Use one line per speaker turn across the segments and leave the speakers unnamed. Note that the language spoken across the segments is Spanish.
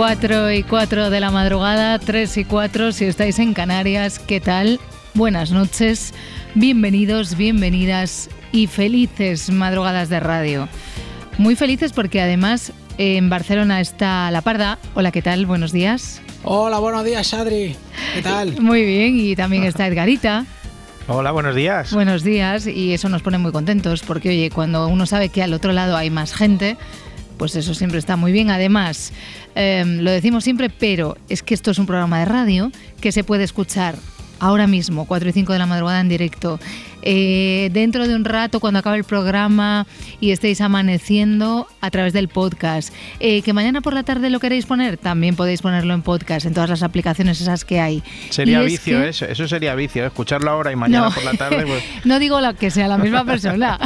Cuatro y cuatro de la madrugada, tres y cuatro si estáis en Canarias, ¿qué tal? Buenas noches, bienvenidos, bienvenidas y felices madrugadas de radio. Muy felices porque además en Barcelona está La Parda. Hola, ¿qué tal? Buenos días.
Hola, buenos días, Adri. ¿Qué tal?
Muy bien, y también está Edgarita.
Hola, buenos días.
Buenos días, y eso nos pone muy contentos porque, oye, cuando uno sabe que al otro lado hay más gente, pues eso siempre está muy bien. Además, eh, lo decimos siempre, pero es que esto es un programa de radio que se puede escuchar ahora mismo, 4 y 5 de la madrugada en directo. Eh, dentro de un rato, cuando acabe el programa y estéis amaneciendo a través del podcast. Eh, que mañana por la tarde lo queréis poner, también podéis ponerlo en podcast, en todas las aplicaciones esas que hay.
Sería
Y es
vicio
que-
eso, eso sería vicio, escucharlo ahora y mañana
No.
por la tarde. Pues,
no digo la que sea la misma persona.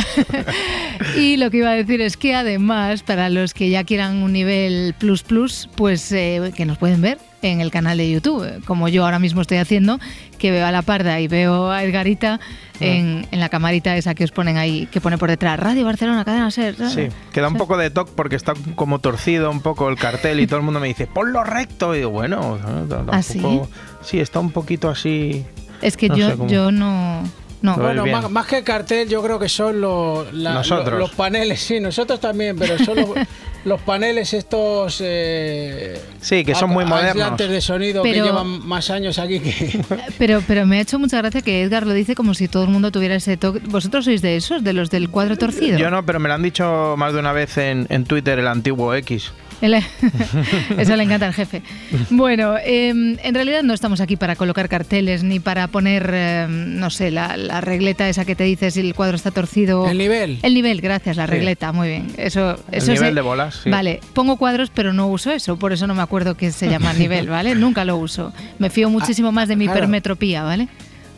y lo que iba a decir es que además, para los que ya quieran un nivel plus plus, pues eh, que nos pueden ver en el canal de YouTube, como yo ahora mismo estoy haciendo, que veo a la parda y veo a Edgarita en, en la camarita esa que os ponen ahí, que pone por detrás, Radio Barcelona, cadena ser.
sí, queda un poco de toque porque está como torcido un poco el cartel y todo el mundo me dice, ponlo recto. Y digo, bueno, ¿no? T-
¿Ah,
sí, está un poquito así.
Es que
No
yo,
sé
yo no... No,
Bueno, más, más que cartel, yo creo que son los, la-
Nosotros.
lo- los paneles, sí, nosotros también, pero son los, los paneles estos. eh,
Sí, que son muy modernos.
de sonido
Pero-
que llevan más años aquí que.
Pero, pero me ha hecho mucha gracia que Edgar lo dice como si todo el mundo tuviera ese toque. ¿Vosotros sois de esos, de los del cuadro torcido?
Yo no, pero me lo han dicho más de una vez en, en Twitter, el antiguo X.
El- Eso le encanta al jefe. Bueno, eh, en realidad no estamos aquí para colocar carteles ni para poner, eh, no sé, la, la regleta esa que te dice si el cuadro está torcido.
El nivel.
El nivel, gracias, la
Sí.
regleta, muy bien. Eso, eso
nivel
es-
de bolas, sí.
Vale, pongo cuadros, pero no uso eso, por eso no me acuerdo que se llama nivel, ¿vale? Nunca lo uso. Me fío muchísimo más de mi
Ah, claro.
hipermetropía, ¿vale?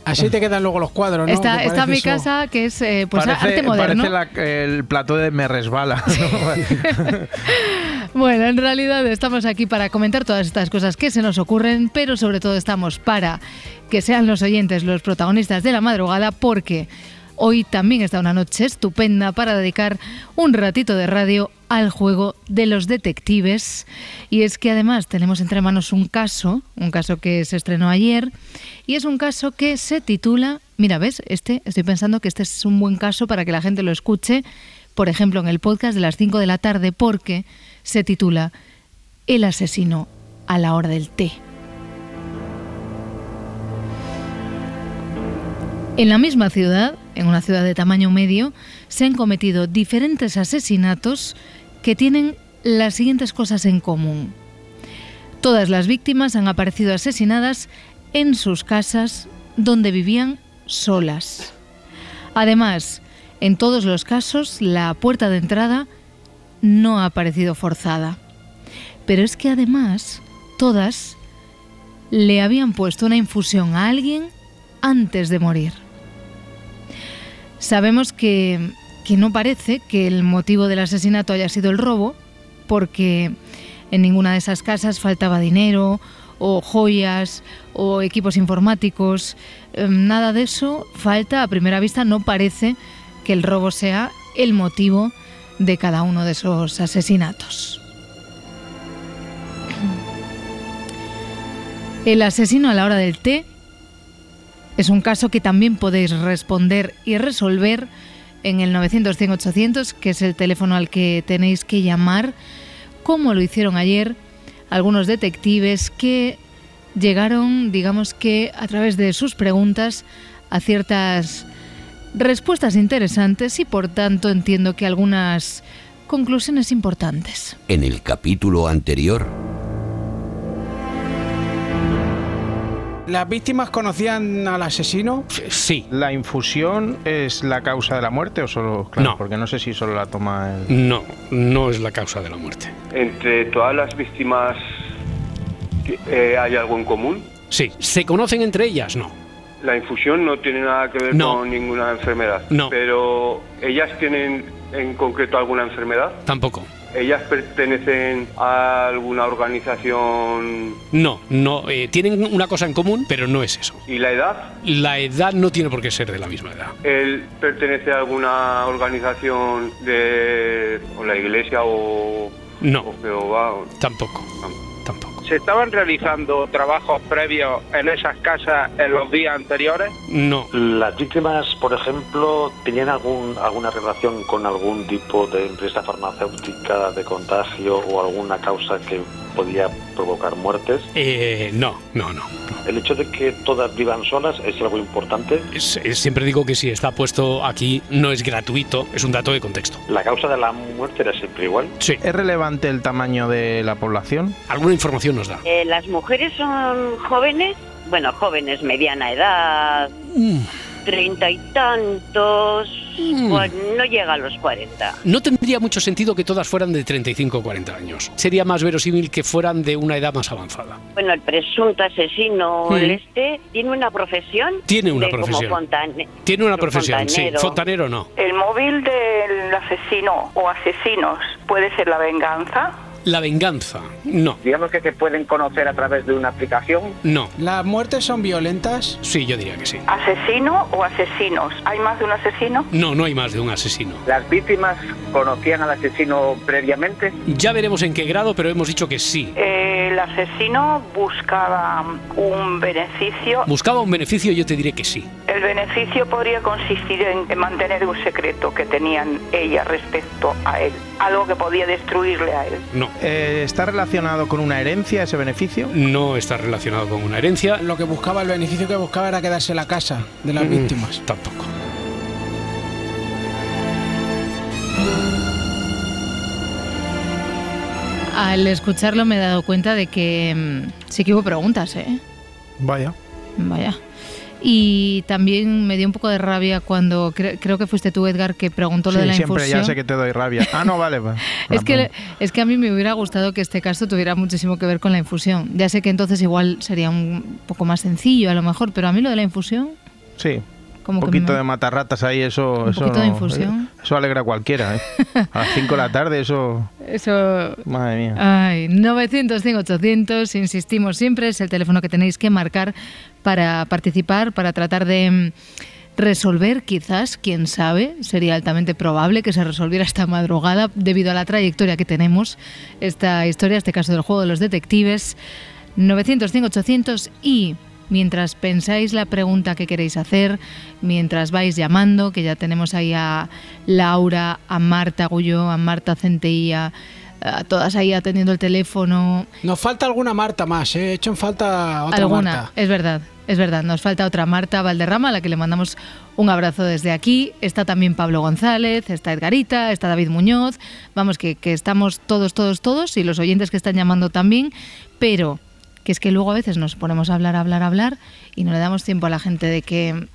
Así te quedan luego los cuadros, ¿no?
está está mi
eso.
casa, que es eh, pues
parece
arte moderno.
parece la- el plató de Me Resbala.
Bueno, en realidad estamos aquí para comentar todas estas cosas que se nos ocurren, pero sobre todo estamos para que sean los oyentes los protagonistas de la madrugada, porque hoy también está una noche estupenda para dedicar un ratito de radio al juego de los detectives. Y es que además tenemos entre manos un caso, un caso que se estrenó ayer, y es un caso que se titula, mira, ves, este, estoy pensando que este es un buen caso para que la gente lo escuche, por ejemplo, en el podcast de las 5 de la tarde, porque se titula El asesino a la hora del té. En la misma ciudad, en una ciudad de tamaño medio, se han cometido diferentes asesinatos que tienen las siguientes cosas en común. Todas las víctimas han aparecido asesinadas en sus casas donde vivían solas. Además, en todos los casos, la puerta de entrada no ha aparecido forzada. Pero es que además, todas le habían puesto una infusión a alguien antes de morir. Sabemos que, que no parece que el motivo del asesinato haya sido el robo, porque en ninguna de esas casas faltaba dinero o joyas o equipos informáticos. Em, Nada de eso falta a primera vista. No parece que el robo sea el motivo de cada uno de esos asesinatos. El asesino a la hora del té es un caso que también podéis responder y resolver en el 900-100-800, que es el teléfono al que tenéis que llamar, como lo hicieron ayer algunos detectives que llegaron, digamos que a través de sus preguntas, a ciertas respuestas interesantes y por tanto entiendo que algunas conclusiones importantes.
En el capítulo anterior,
¿Las víctimas conocían al asesino?
Sí.
¿La infusión es la causa de la muerte o solo.? Claro,
No.
Porque no sé si solo la toma el.
No, no es la causa de la muerte.
Entre todas las víctimas eh, hay algo en común.
Sí. ¿Se conocen entre ellas? No.
La infusión no tiene nada que ver
No.
con ninguna enfermedad.
No.
Pero ellas tienen en concreto alguna enfermedad.
Tampoco.
Ellas pertenecen a alguna organización
No, no. eh, tienen una cosa en común, pero no es eso.
y la edad.
La edad no tiene por qué ser de la misma edad.
Él pertenece a alguna organización de o la iglesia o,
No,
o Jehová. o-
tampoco. Tampoco.
¿Se estaban realizando trabajos previos en esas casas en los días anteriores?
No.
Las víctimas, por ejemplo, tenían algún, alguna relación con algún tipo de empresa farmacéutica de contagio o alguna causa que podía provocar muertes.
Eh, no, no, no.
El hecho de que todas vivan solas es algo importante.
Es- es- siempre digo que si está puesto aquí no es gratuito, es un dato de contexto.
La causa de la muerte era siempre igual.
Sí.
¿Es relevante el tamaño de la población?
Alguna información nos da.
Eh, las mujeres son jóvenes, bueno, jóvenes, mediana edad,
Mm.
Treinta y tantos,
Mm.
pues no llega a los cuarenta.
No tendría mucho sentido que todas fueran de 35 o 40 años. Sería más verosímil que fueran de una edad más avanzada.
Bueno, el presunto asesino,
Mm.
el este, tiene una profesión.
Tiene una
de como
profesión.
fontane-
Tiene una
un
profesión, sí.
fontanero.
Fontanero no.
El móvil del asesino o asesinos puede ser la venganza.
La venganza, no.
Digamos que se pueden conocer a través de una aplicación.
No.
¿Las muertes son violentas?
Sí, yo diría que sí.
¿Asesino o asesinos? ¿Hay más de un asesino?
No, no hay más de un asesino.
¿Las víctimas conocían al asesino previamente?
Ya veremos en qué grado, pero hemos dicho que sí.
El asesino buscaba un beneficio.
¿Buscaba un beneficio? Yo te diré que sí.
El beneficio podría consistir en, en mantener un secreto que tenían ella respecto a él. Algo que podía destruirle a él.
No.
Eh, ¿Está relacionado con una herencia ese beneficio?
No está relacionado con una herencia.
Lo que buscaba, el beneficio que buscaba era quedarse la casa de las
Mm,
víctimas.
Tampoco.
Al escucharlo me he dado cuenta de que mm, sí que hubo preguntas, ¿eh?
Vaya.
Vaya. Y también me dio un poco de rabia cuando cre- creo que fuiste tú, Edgar, que preguntó lo
Sí,
de la
siempre
infusión.
ya sé que te doy rabia. Ah, no, vale. va.
Es que, es que a mí me hubiera gustado que este caso tuviera muchísimo que ver con la infusión. Ya sé que entonces igual sería un poco más sencillo a lo mejor, pero a mí lo de la infusión,
Sí.
Como
Un
que
poquito
me-
de matarratas ahí, eso.
Un
eso
poquito de infusión.
Eso alegra a cualquiera, ¿eh? A las 5 de la tarde, eso.
Eso...
Madre mía.
Ay, 900, 100, 800, insistimos siempre, es el teléfono que tenéis que marcar para participar, para tratar de mm, resolver, quizás, quién sabe, sería altamente probable que se resolviera esta madrugada debido a la trayectoria que tenemos, esta historia, este caso del juego de los detectives. 900, 100, 800 y mientras pensáis la pregunta que queréis hacer, mientras vais llamando, que ya tenemos ahí a Laura, a Marta Gullo, a Marta Centella, a todas ahí atendiendo el teléfono.
Nos falta alguna Marta más, ¿eh? He hecho en falta otra
Alguna,
Marta.
es verdad, es verdad. Nos falta otra Marta Valderrama, a la que le mandamos un abrazo desde aquí. Está también Pablo González, está Edgarita, está David Muñoz. Vamos, que, que estamos todos, todos, todos, y los oyentes que están llamando también. Pero que es que luego a veces nos ponemos a hablar, hablar, hablar, y no le damos tiempo a la gente de que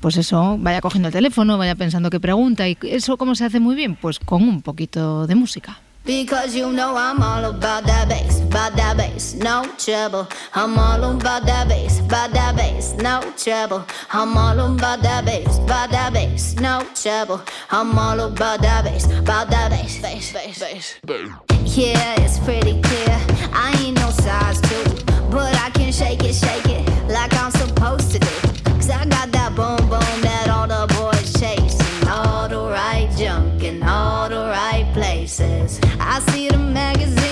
pues eso, vaya cogiendo el teléfono, vaya pensando qué pregunta. ¿Y eso cómo se hace muy bien? Pues con un poquito de música.
Because you know I'm all about that bass, about that bass, no trouble. I'm all about that bass, about that bass, no trouble. I'm all about that bass, about that bass, no trouble. I'm all about that bass, about that bass, bass, bass, bass. Yeah, it's pretty clear. I ain't no size two, but I can shake it, shake it like I'm supposed to do. Cause I got that boom boom that all the boys chase. And all the right junk in all the right places. I see the magazines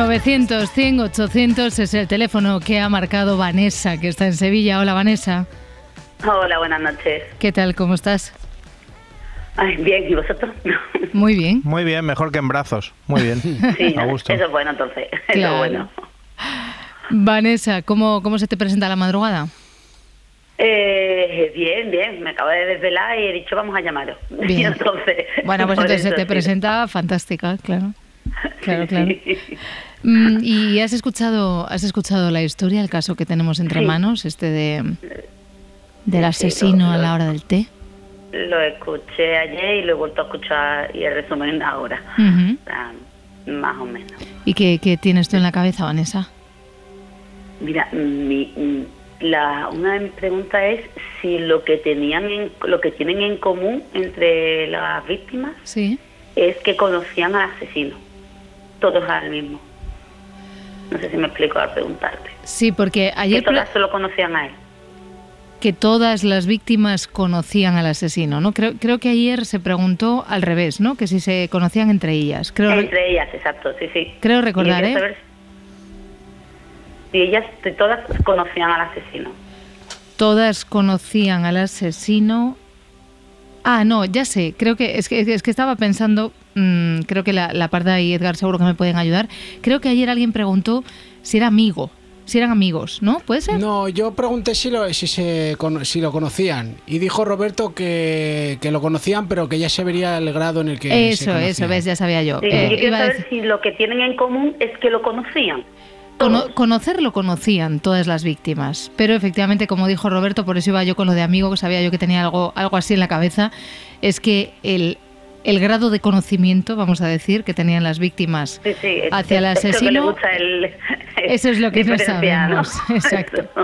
900, 100, 800 es el teléfono que ha marcado Vanessa, que está en Sevilla. Hola, Vanessa.
Hola, buenas noches.
¿Qué tal? ¿Cómo estás?
Ay, bien, ¿y vosotros?
Muy bien.
Muy bien, mejor que en brazos. Muy bien.
Sí,
A gusto.
eso es bueno entonces. Eso
Claro.
es bueno.
Vanessa, ¿cómo, ¿cómo se te presenta la madrugada?
Eh, bien, bien, me acabo de desvelar y he dicho vamos a llamaros.
Bien.
Y entonces,
Bueno, pues entonces se te
sí.
presenta fantástica, claro. Claro, claro. ¿Y has escuchado, has escuchado la historia, el caso que tenemos entre
Sí.
manos, este de del asesino a la hora del té?
Lo escuché ayer y lo he vuelto a escuchar y el resumen ahora.
Ujú.
O sea, más o menos.
¿Y qué, qué tienes tú en la cabeza, Vanessa?
Mira, mi, mm, la, una pregunta es si lo que tenían en, lo que tienen en común entre las víctimas
Sí.
es que conocían al asesino, todos al mismo. No sé si me explico al preguntarte.
Sí, porque
Que
ayer
todas
pla-
solo conocían a él.
que todas las víctimas conocían al asesino, ¿no? Creo, creo que ayer se preguntó al revés, ¿no? Que si se conocían entre ellas. Creo,
Entre ellas, exacto, sí, sí.
Creo recordar,
Y
¿eh?
Si ellas todas conocían al asesino.
todas conocían al asesino. Ah, no, ya sé. Creo que es que, es que estaba pensando. Mm, creo que la, la Parda y Edgar seguro que me pueden ayudar. Creo que ayer alguien preguntó si era amigo, si eran amigos, ¿no? ¿Puede ser?
No, yo pregunté si lo, si, se, si lo conocían y dijo Roberto que, que lo conocían, pero que ya se vería el grado en el que se
eso,
conocían.
eso, ves, ya sabía yo.
Sí,
Eh,
yo quiero saber si lo que tienen en común es que lo conocían.
Cono- conocer lo conocían todas las víctimas, pero efectivamente, como dijo Roberto, por eso iba yo con lo de amigo, que sabía yo que tenía algo, algo así en la cabeza, es que el, el grado de conocimiento, vamos a decir, que tenían las víctimas
Sí, sí, es-
hacia el
es que
asesino,
el-
eso es lo que no sabemos. Exacto.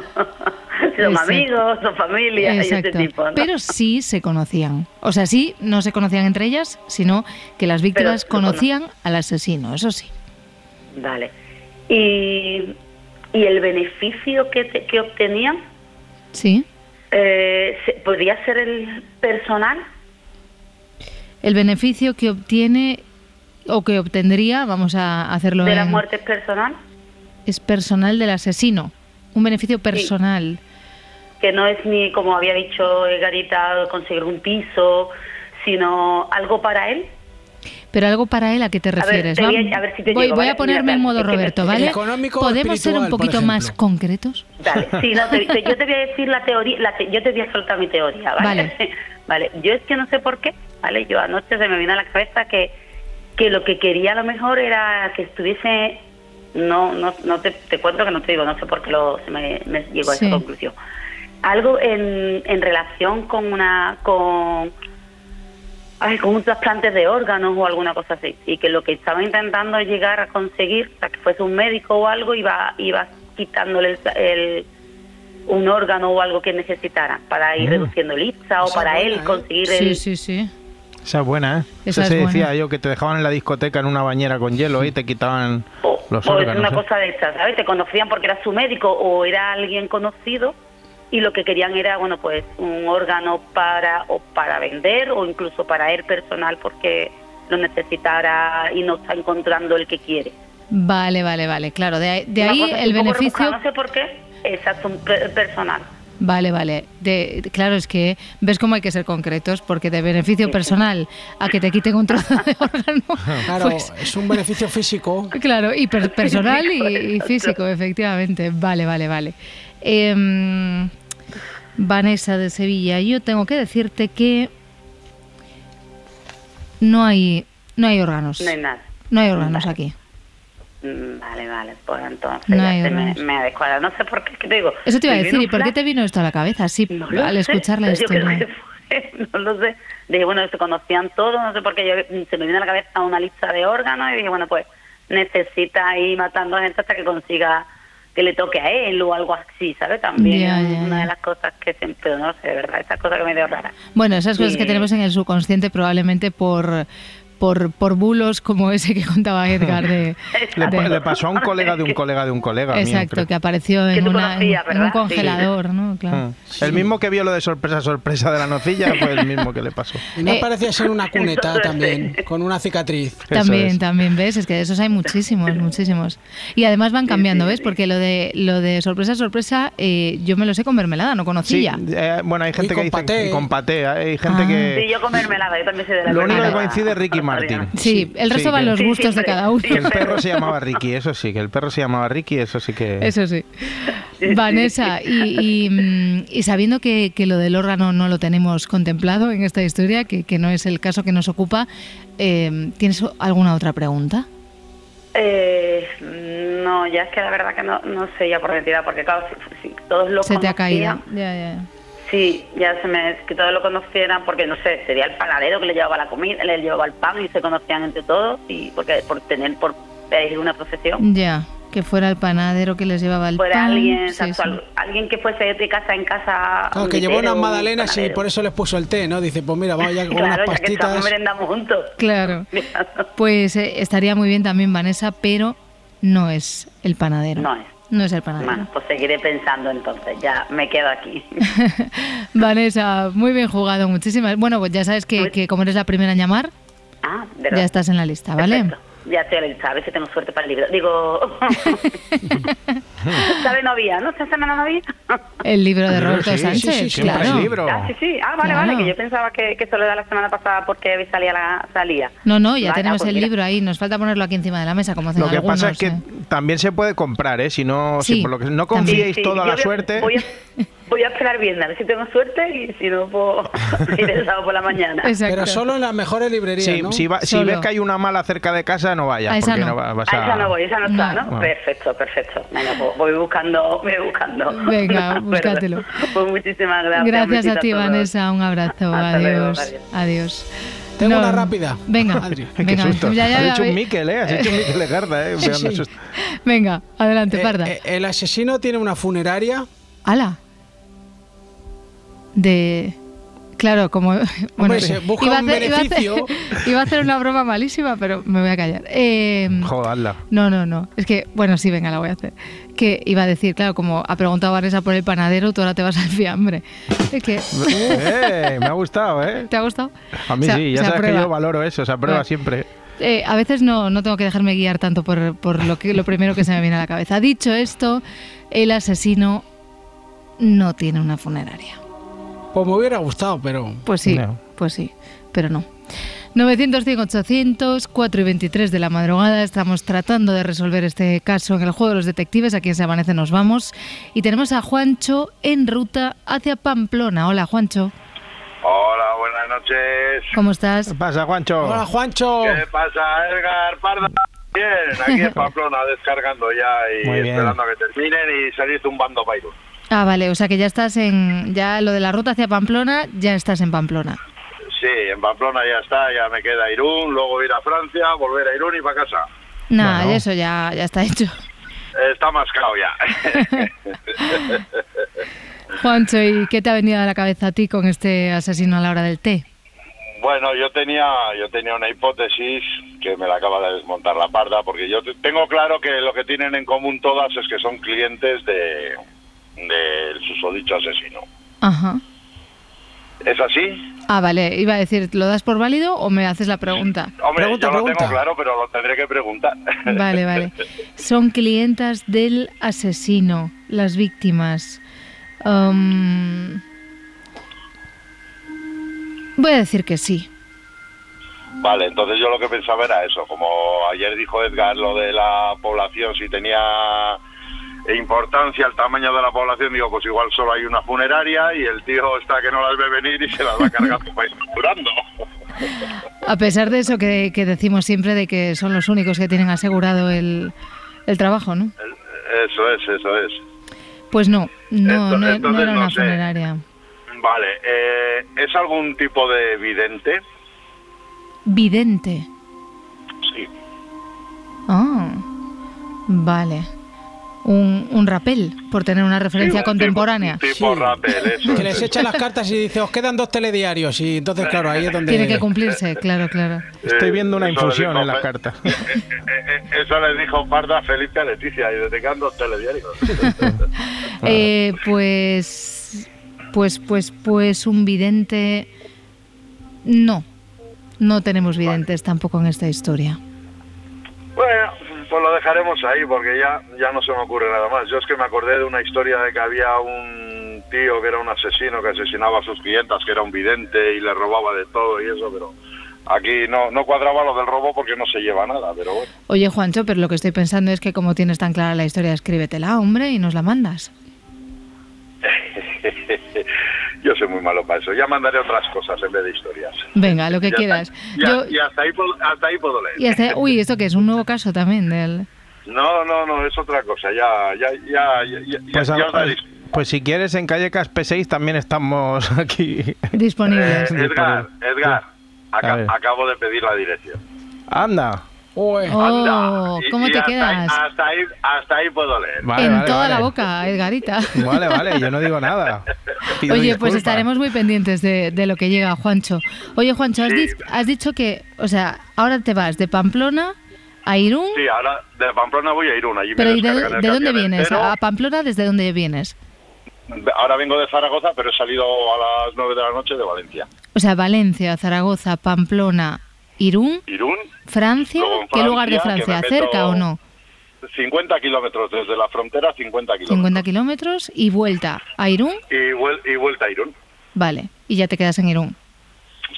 Son amigos, son familia y
Exacto.
ese tipo. ¿no?
Pero sí se conocían. O sea, sí, no se conocían entre ellas, sino que las víctimas conocían al asesino, eso sí.
Vale. Y, y el beneficio que, te- que obtenían,
Sí.
eh, ¿podría ser el personal?
El beneficio que obtiene o que obtendría, vamos a hacerlo
¿De la
en-
muerte personal?
es personal del asesino, un beneficio personal.
Que no es ni, como había dicho Garita, conseguir un piso, sino algo para él.
Pero algo para él, ¿a qué te
ver,
refieres?
te voy a-
Vamos-
a ver si te
voy,
llego,
voy
¿vale?
a ponerme en modo
es
Roberto, ¿vale?
Económico
¿Podemos ser un poquito más concretos?
Dale, sí, no, te- te- yo te voy a decir la teoría, la te- yo te voy a soltar mi teoría, ¿vale? Vale. yo es que no sé por qué, ¿vale? Yo anoche se me vino a la cabeza que, que lo que quería a lo mejor era que estuviese, no no, no te, te cuento que no te digo, no sé por qué lo, se me, me llegó a esa conclusión. Algo en, en relación con una, con, ay, con un trasplante de órganos o alguna cosa así, y que lo que estaba intentando llegar a conseguir, o sea, que fuese un médico o algo, iba, iba quitándole el, el, un órgano o algo que necesitara para ir
Mm.
reduciendo lista o
Esa
para él
¿eh?
conseguir
Sí,
el...
sí, sí.
Esa es buena, ¿eh?
Esa
Eso
es
se decía
buena.
yo, que te dejaban en la discoteca en una bañera con hielo y te quitaban los
o es
órganos.
una
¿eh?
cosa de estas, ¿sabes? Te conocían porque era su médico o era alguien conocido y lo que querían era, bueno, pues un órgano para o para vender o incluso para él personal porque lo necesitara y no está encontrando el que quiere.
Vale, vale, vale. Claro, de ahí, de ahí
cosa
el beneficio.
rebuscada, no sé por qué, exacto, personal.
Vale, vale. De, claro, es que ves cómo hay que ser concretos, porque de beneficio personal a que te quiten un trozo de órgano.
Claro,
pues,
es un beneficio físico.
claro, y per- personal y, y físico, efectivamente. Vale, vale, vale. Em, Vanessa de Sevilla, yo tengo que decirte que no hay, no hay órganos.
No hay nada.
No hay órganos aquí.
Mm, Vale, vale, pues entonces
No
ya
hay
se me, me ha descuadrado. No sé por qué, ¿qué te digo.
Eso te iba a decir, ¿y por qué te vino esto a la cabeza? Sí,
no lo
al
sé,
escuchar la
yo creo
historia.
que fue, no lo sé. Dije, bueno, se conocían todos, no sé por qué yo, se me vino a la cabeza una lista de órganos y dije, bueno, pues necesita ir matando gente hasta que consiga que le toque a él o algo así, ¿sabes? También una de las cosas que siempre, pero no sé, de verdad, esas cosas que me dio rara.
Bueno, esas cosas que tenemos en el subconsciente probablemente por, por, por bulos como ese que contaba Edgar de...
Le,
de-
le pasó a un colega de un colega de un colega
Exacto, que apareció en,
tú
una-
conocías,
en un congelador, ¿no? Claro.
Mm. El mismo que vio lo de sorpresa, sorpresa de la nocilla fue el mismo que le pasó.
Y no
Eh,
parecía ser una cuneta también, con una cicatriz.
También,
es.
también, ¿ves? Es que de esos hay muchísimos, muchísimos. Y además van cambiando,
sí,
¿ves?
sí.
Porque lo de lo de sorpresa, sorpresa, eh, yo me lo sé con mermelada, no
Sí,
conocía.
eh, bueno, hay gente
Y
que
con
dice
paté.
y con paté, hay gente
Ah.
que...
Sí, yo con mermelada, yo también soy de la
Lo único que coincide es Ricky Martin.
Sí, el resto
Sí,
van los
Sí,
gustos de cada uno.
Que el perro se llamaba Ricky, eso sí, que el perro se llamaba Ricky, eso sí que...
Eso sí. Vanessa, y, y, mm, y sabiendo que, que lo del órgano no lo tenemos contemplado en esta historia, que, que no es el caso que nos ocupa, eh, ¿tienes alguna otra pregunta?
Eh, no, ya es que la verdad que no, no sé ya por identidad, porque claro, si, si todos lo
Se te ha caído.
conocían,
Ya, ya.
Sí, ya se me que todos lo conocieran, porque no sé, sería el panadero que le llevaba la comida, le llevaba el pan y se conocían entre todos, y porque por tener, por pedir una procesión,
Ya, que fuera el panadero que les llevaba el
fuera
pan.
alguien,
sí,
exacto,
sí.
al- alguien que fuese de casa en casa.
Claro, que llevó unas
un
magdalenas y por eso les puso el té, ¿no? Dice, pues mira, vamos ya con
Claro,
unas
ya que estamos
pastitas.
merendamos juntos.
Claro. Pues eh, estaría muy bien también Vanessa, pero no es el panadero.
No es.
No es el panadero.
Bueno, pues seguiré pensando entonces, ya me quedo aquí.
Vanessa, muy bien jugado, muchísimas. Bueno, pues ya sabes que, que como eres la primera en llamar,
Ah,
ya estás en la lista, ¿vale?
Perfecto. Ya estoy lista, a ver si tengo suerte para el libro. Digo, ¿sabe novia? ¿No? ¿Se llama novia?
El libro de
Sí,
Roberto
sí, sí,
Sánchez,
sí, siempre
claro.
hay libro.
Ah, sí, sí. Ah, vale,
Claro.
vale, que yo pensaba que, que solo era la semana pasada porque salía la salía.
No, no, ya
Vale,
tenemos
pues
el
mira.
libro ahí, nos falta ponerlo aquí encima de la mesa, como hacen
Lo que
algunos.
pasa es que
eh.
también se puede comprar, ¿eh? Si no, si
Sí,
por lo que no confiéis
Sí,
toda
yo
la suerte.
Voy a, voy a esperar bien, a ver si tengo suerte y si no, pues iré el sábado por la mañana.
Exacto.
Pero solo en las mejores librerías,
Sí,
¿no?
si, va- si
Solo.
ves que hay una mala cerca de casa, no vayas,
A esa
porque
no.
no va- vas
A
a...
esa no voy, esa no está,
No.
Perfecto, perfecto. Venga, pues voy buscando, voy buscando.
Venga,
De
búscatelo.
Pues muchísimas gracias.
Gracias a ti. Vanessa, un abrazo,
Hasta luego,
adiós.
adiós.
Adiós.
Tengo
No,
una rápida.
Venga,
Adri.
Qué
venga,
susto.
ya, ya,
Has hecho un Miquel, ¿eh? Has hecho un Miquel ¿eh?
Sí,
Pegando
sí.
susto.
venga, adelante,
Eh,
parda.
eh, el asesino tiene una funeraria.
¡Hala! De. Claro, como. Bueno,
se busca
iba a
un
hacer- iba a hacer-. Iba a hacer una broma malísima, pero me voy a callar. Eh,
Joderla.
no, no, no. Es que, bueno, sí, venga, la voy a hacer. Que iba a decir, claro, como ha preguntado Vanessa por el panadero, tú ahora te vas al fiambre. Es que.
Eh, me ha gustado, ¿eh?
¿Te ha gustado?
A mí sí, ya sabes que yo valoro eso, se aprueba
Vale.
siempre.
Eh, a veces no, no tengo que dejarme guiar tanto por, por lo, que, lo primero que se me viene a la cabeza. Dicho esto, el asesino no tiene una funeraria.
Pues me hubiera gustado, pero.
Pues sí,
No.
pues sí, pero no. 900, 100, 800, 4 y 23 de la madrugada. Estamos tratando de resolver este caso en el juego de los detectives. Aquí en Se Amanece nos vamos. Y tenemos a Juancho en ruta hacia Pamplona. Hola, Juancho.
Hola, buenas noches.
¿Cómo estás?
¿Qué pasa, Juancho?
Hola, Juancho.
¿Qué pasa, Edgar Parda? Bien, aquí en Pamplona descargando ya y esperando a que terminen y salir zumbando para Irún.
Ah, vale, o sea que ya estás en. Ya lo de la ruta hacia Pamplona, ya estás en Pamplona.
Sí, en Pamplona ya está, ya me queda Irún, luego ir a Francia, volver a Irún y para casa.
Nada,
Bueno.
eso ya, ya está hecho.
Está mascado ya.
Juancho, ¿y qué te ha venido a la cabeza a ti con este asesino a la hora del té?
Bueno, yo tenía, yo tenía una hipótesis que me la acaba de desmontar la parda, porque yo te- tengo claro que lo que tienen en común todas es que son clientes de del susodicho asesino.
Ajá.
¿Es así?
Ah, vale, iba a decir, ¿lo das por válido o me haces la pregunta?
Hombre,
Pregunta,
yo lo
pregunta.
tengo claro, pero lo tendré que preguntar.
Vale, vale. Son clientas del asesino, las víctimas. Um, voy a decir que sí.
Vale, entonces yo lo que pensaba era eso, como ayer dijo Edgar lo de la población, si tenía importancia el tamaño de la población, digo, pues igual solo hay una funeraria y el tío está que no las ve venir y se las va cargando para ir facturando.
A pesar de eso que, que decimos siempre de que son los únicos que tienen asegurado el, el trabajo, ¿no?
Eso es, eso es.
Pues no, no,
Ento-
no, no
entonces
era
no
una
sé.
funeraria.
Vale, eh, ¿es algún tipo de vidente?
Vidente.
Sí.
Ah, vale. Un, un rapel, por tener una referencia
un
contemporánea.
Tipo rapel, eso.
Que
es.
les echa las cartas y dice, os quedan dos telediarios. Y entonces, claro, ahí es donde...
Tiene que cumplirse, claro, claro.
Estoy viendo una
Eso
infusión
dijo
en las cartas.
Eso le dijo Parda a Felipe a Leticia y desde que ando telediarios.
Eh, pues, pues, pues, pues un vidente. No, no tenemos videntes tampoco en esta historia.
Bueno, pues lo dejaremos ahí porque ya, ya no se me ocurre nada más. Yo es que me acordé de una historia de que había un tío que era un asesino que asesinaba a sus clientas, que era un vidente y le robaba de todo y eso, pero aquí no, no cuadraba lo del robo porque no se lleva nada, pero bueno.
Oye, Juancho, pero lo que estoy pensando es que como tienes tan clara la historia, escríbetela, hombre, y nos la mandas.
Yo soy muy malo para eso. Ya mandaré otras cosas en vez de historias.
Venga, lo que
Ya
quieras.
está. Ya-
Yo,
y hasta ahí, puedo, hasta ahí puedo leer.
y hasta- uy, ¿esto qué es? ¿Un nuevo caso también del...?
No, no, no, es otra cosa. Ya, ya, ya, ya, ya,
Pues,
ya os daré-
pues si quieres, en calle Caspe 6 también estamos aquí.
Disponibles.
Eh, Edgar, Edgar, acabo de pedir la dirección.
Anda.
Oh,
Y-
¿cómo
y
te
hasta ahí-
quedas?
Hasta ahí, hasta ahí puedo leer.
Vale,
en
vale,
toda
vale.
la boca, Edgarita.
Vale, vale, yo no digo nada. Pido
Oye, pues
disculpas.
estaremos muy pendientes de, de lo que llega, Juancho. Oye, Juancho, has,
Sí.
di- has dicho que, o sea, ahora te vas de Pamplona a Irún,
Sí, ahora de Pamplona voy a ir una. Allí me
pero ¿y de,
el
de dónde vienes?
entero.
¿A Pamplona desde dónde vienes?
Ahora vengo de Zaragoza, pero he salido a las 9 de la noche de Valencia.
O sea, Valencia, Zaragoza, Pamplona, Irún,
Irún,
Francia. ¿Qué lugar de
Francia,
¿Cerca o no?
50 kilómetros desde la frontera, 50 kilómetros.
50 kilómetros y vuelta a Irún.
Y, vuel- y vuelta a Irún.
Vale, y ya te quedas en Irún.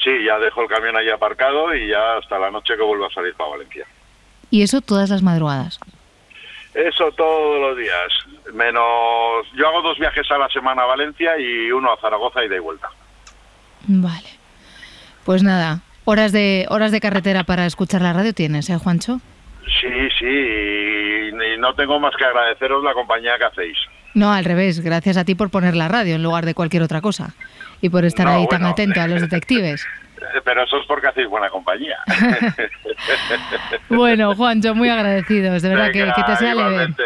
Sí, ya dejo el camión ahí aparcado y ya hasta la noche que vuelvo a salir para Valencia.
Y eso todas las madrugadas.
Eso todos los días. Menos. Yo hago dos viajes a la semana a Valencia y uno a Zaragoza y de vuelta.
Vale. Pues nada, horas de horas de carretera para escuchar la radio tienes, ¿eh, Juancho?
Sí, sí. Y, y no tengo más que agradeceros la compañía que hacéis.
No, al revés, gracias a ti por poner la radio en lugar de cualquier otra cosa y por estar
No,
ahí tan
bueno.
atento a los detectives.
Pero eso es porque hacéis buena compañía.
Bueno, Juancho, muy agradecidos, de verdad que,
Venga,
que te sea leve.
igualmente.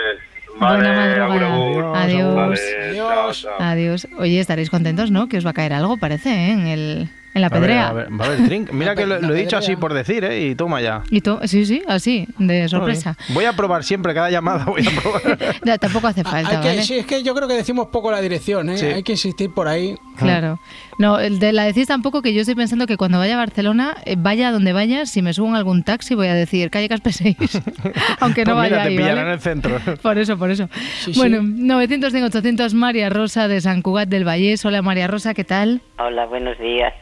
Buena
Vale,
madrugada. Adiós.
Vale, chao, chao.
Adiós. Oye, estaréis contentos, ¿no? Que os va a caer algo, parece, ¿eh? en, el, en la
A ver,
pedrea.
a ver, va a haber drink. Mira que lo, lo he dicho así por decir, ¿eh? Y toma ya.
Y tú, sí, sí, así, de sorpresa.
Voy a probar siempre, cada llamada voy a probar.
Ya, tampoco hace falta,
Hay que,
¿vale?
Sí, es que yo creo que decimos poco la dirección, ¿eh?
Sí.
Hay que insistir por ahí.
Claro. No, el de la decís tampoco que yo estoy pensando que cuando vaya a Barcelona, eh, vaya a donde vaya, si me subo en algún taxi voy a decir calle Caspe 6, aunque no
Pues mira,
vaya
te
ahí, ¿vale?
en el centro.
Por eso, por eso.
Sí,
bueno,
sí.
900 800 María Rosa de San Cugat del Vallés. Hola María Rosa, ¿qué tal?
Hola, buenos días.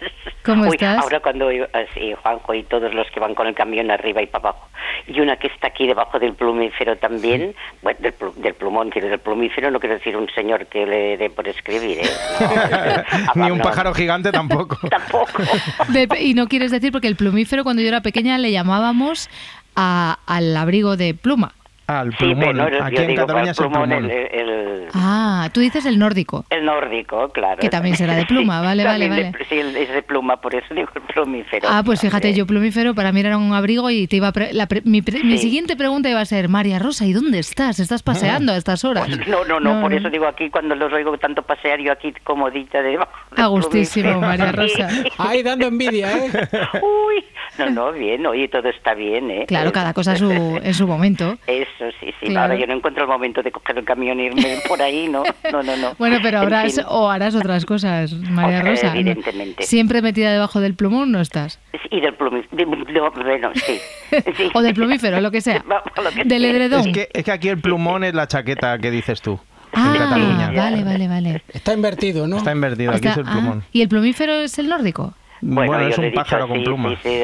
¿Cómo
Uy,
estás?
Ahora cuando oigo así, Juanjo y todos los que van con el camión arriba y para abajo. Y una que está aquí debajo del plumífero también, bueno, del, plu- del plumón, quiero del plumífero, no quiero decir un señor que le dé por escribir, ¿eh? No,
Ni un
no,
pájaro gigante tampoco.
Tampoco.
De- y no quieres decir porque el plumífero cuando yo era pequeña le llamábamos a- al abrigo de pluma.
Al
Sí,
plumón.
pero
Aquí en
digo
Cataluña es el
plumón, el, el-
Ah, tú dices el nórdico,
el nórdico, claro.
que también será de pluma, vale, vale, vale.
de- sí, es de pluma, por eso digo el plumífero.
Ah, pues fíjate, yo plumífero para mí era un abrigo y te iba a pre- la pre- mi, pre- mi
Sí.
siguiente pregunta iba a ser, María Rosa, ¿y dónde estás? ¿Estás paseando a estas horas?
No, no, no,
No,
por
no.
eso digo aquí cuando los oigo tanto pasear yo aquí comodita debajo. del
A gustísimo. María Rosa.
Ahí dando envidia, ¿eh?
Uy, no, no, bien, oye, todo está bien, ¿eh?
Claro, cada cosa en su, en su momento.
Eso, sí, sí.
Claro.
Ahora yo no encuentro el momento de coger el camión e irme por ahí, ¿no? No, no, no.
Bueno, pero
En
habrás
fin.
o harás otras cosas, María
Otra,
Rosa. ¿no?
evidentemente.
Siempre metida debajo del plumón no estás.
Y del plumífero, bueno, sí. sí.
O del plumífero, lo que sea.
Lo que
Del edredón.
Es que, es que aquí el plumón es la chaqueta que dices tú. en
Ah,
Cataluña.
vale, vale, vale.
Está invertido, ¿no?
Está invertido, aquí
Está-
es el
ah,
plumón.
¿Y el plumífero es el nórdico?
Bueno,
yo
es un
dicho
pájaro con plumas.
Sí,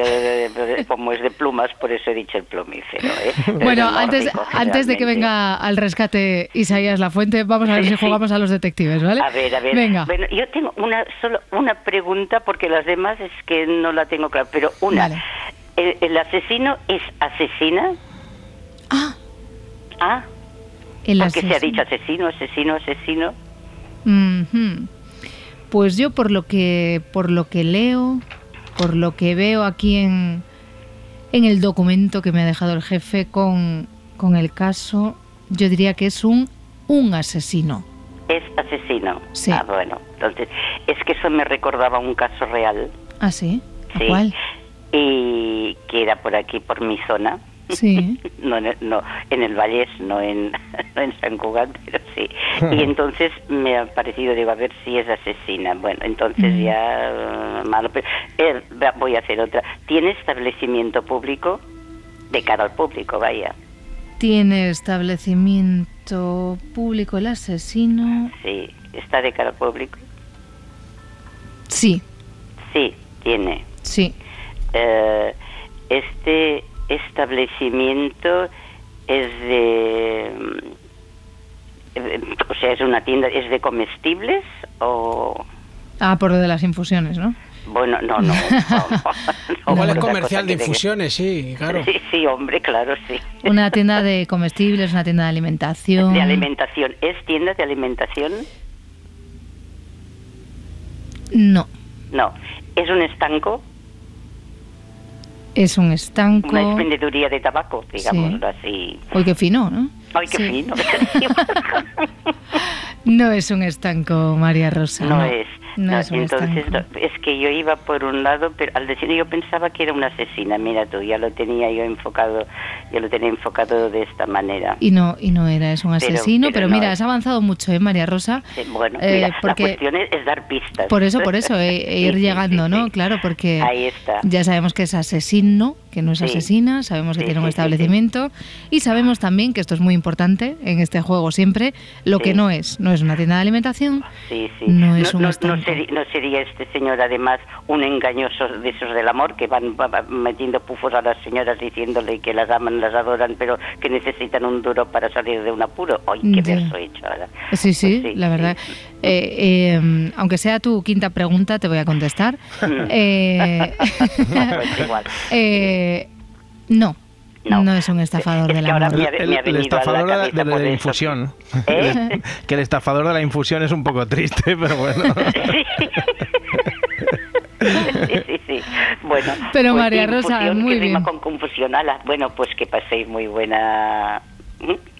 como es de plumas, por eso he dicho el plumífero. ¿eh?
Bueno, antes, antes de que venga al rescate Isaías La Fuente, vamos a ver si jugamos a los detectives, ¿vale?
A ver, a ver.
Venga.
Bueno, yo tengo una solo una pregunta porque las demás es que no la tengo clara, pero una.
Vale.
¿El, el asesino es asesina?
Ah.
Ah.
El
¿Por qué se ha dicho asesino, asesino, asesino?
Ujú. Pues yo por lo que por lo que leo, por lo que veo aquí en en el documento que me ha dejado el jefe con, con el caso, yo diría que es un un asesino.
Es asesino.
Sí.
Ah, bueno. Entonces, es que eso me recordaba un caso real.
¿Ah, sí?
Sí.
¿Cuál?
Y que era por aquí, por mi zona.
Sí.
no, en el- no, en el Vallés, no en, no en San Cugat, pero sí. Y entonces me ha parecido, digo, a ver si es asesina. Bueno, entonces
Mm.
ya malo. Pero, eh, voy a hacer otra. ¿Tiene establecimiento público? De cara al público, vaya.
Tiene establecimiento público el asesino.
Sí, está de cara al público.
Sí,
Sí, tiene.
sí.
Eh, este establecimiento es de eh, o sea es una tienda es de comestibles o
Ah, por lo de las infusiones, ¿no?
bueno no no, no, no,
Igual es comercial de- infusiones, sí, claro.
sí sí hombre claro sí
Una tienda de comestibles, una tienda de alimentación.
de alimentación es tienda de alimentación
No,
no es un estanco
es un estanco.
una expendeduría de tabaco digámoslo así
Uy, qué fino, ¿no?
Ay qué
Sí.
fino
No es un estanco, María Rosa.
No es.
No,
No,
es
entonces, no, es que yo iba por un lado, pero al decir yo pensaba que era una asesina. Mira tú, ya lo tenía yo enfocado, ya lo tenía enfocado de esta manera.
Y no, y no era, es un
Pero-
asesino, pero,
pero no
mira, has avanzado mucho, ¿eh, María Rosa?
Eh, Bueno,
Eh,
mira, la
porque-
cuestión es, es dar pistas.
Por eso, por eso, e, e
Sí,
ir
sí,
llegando,
sí,
¿no?
sí.
Claro, porque
Ahí está.
ya sabemos que es asesino, que no es
Sí.
asesina, sabemos que
Sí,
tiene un
sí,
establecimiento y sabemos también que esto es muy importante en este juego siempre, lo que no es, no es una tienda de alimentación. No es un
no,
estanco.
seri- no sería este señor además un engañoso de esos del amor que van va- va metiendo pufos a las señoras diciéndole que las aman, las adoran, pero que necesitan un duro para salir de un apuro. ¡Ay, qué verso he hecho ahora!
Sí, sí,
Pues sí,
la verdad. Eh, eh, aunque sea tu quinta pregunta, te voy a contestar. Eh,
Pues igual.
eh, no, no, es un estafador
Es
amor.
me ha-
El,
me ha
el
venido a la
estafador de la, de la infusión.
¿Eh?
que el estafador de la infusión es un poco triste, pero bueno.
sí, sí, sí. Bueno,
Pero
pues
María Rosa, muy
que rima
bien.
con confusión. Ala, Bueno, pues que paséis muy buena.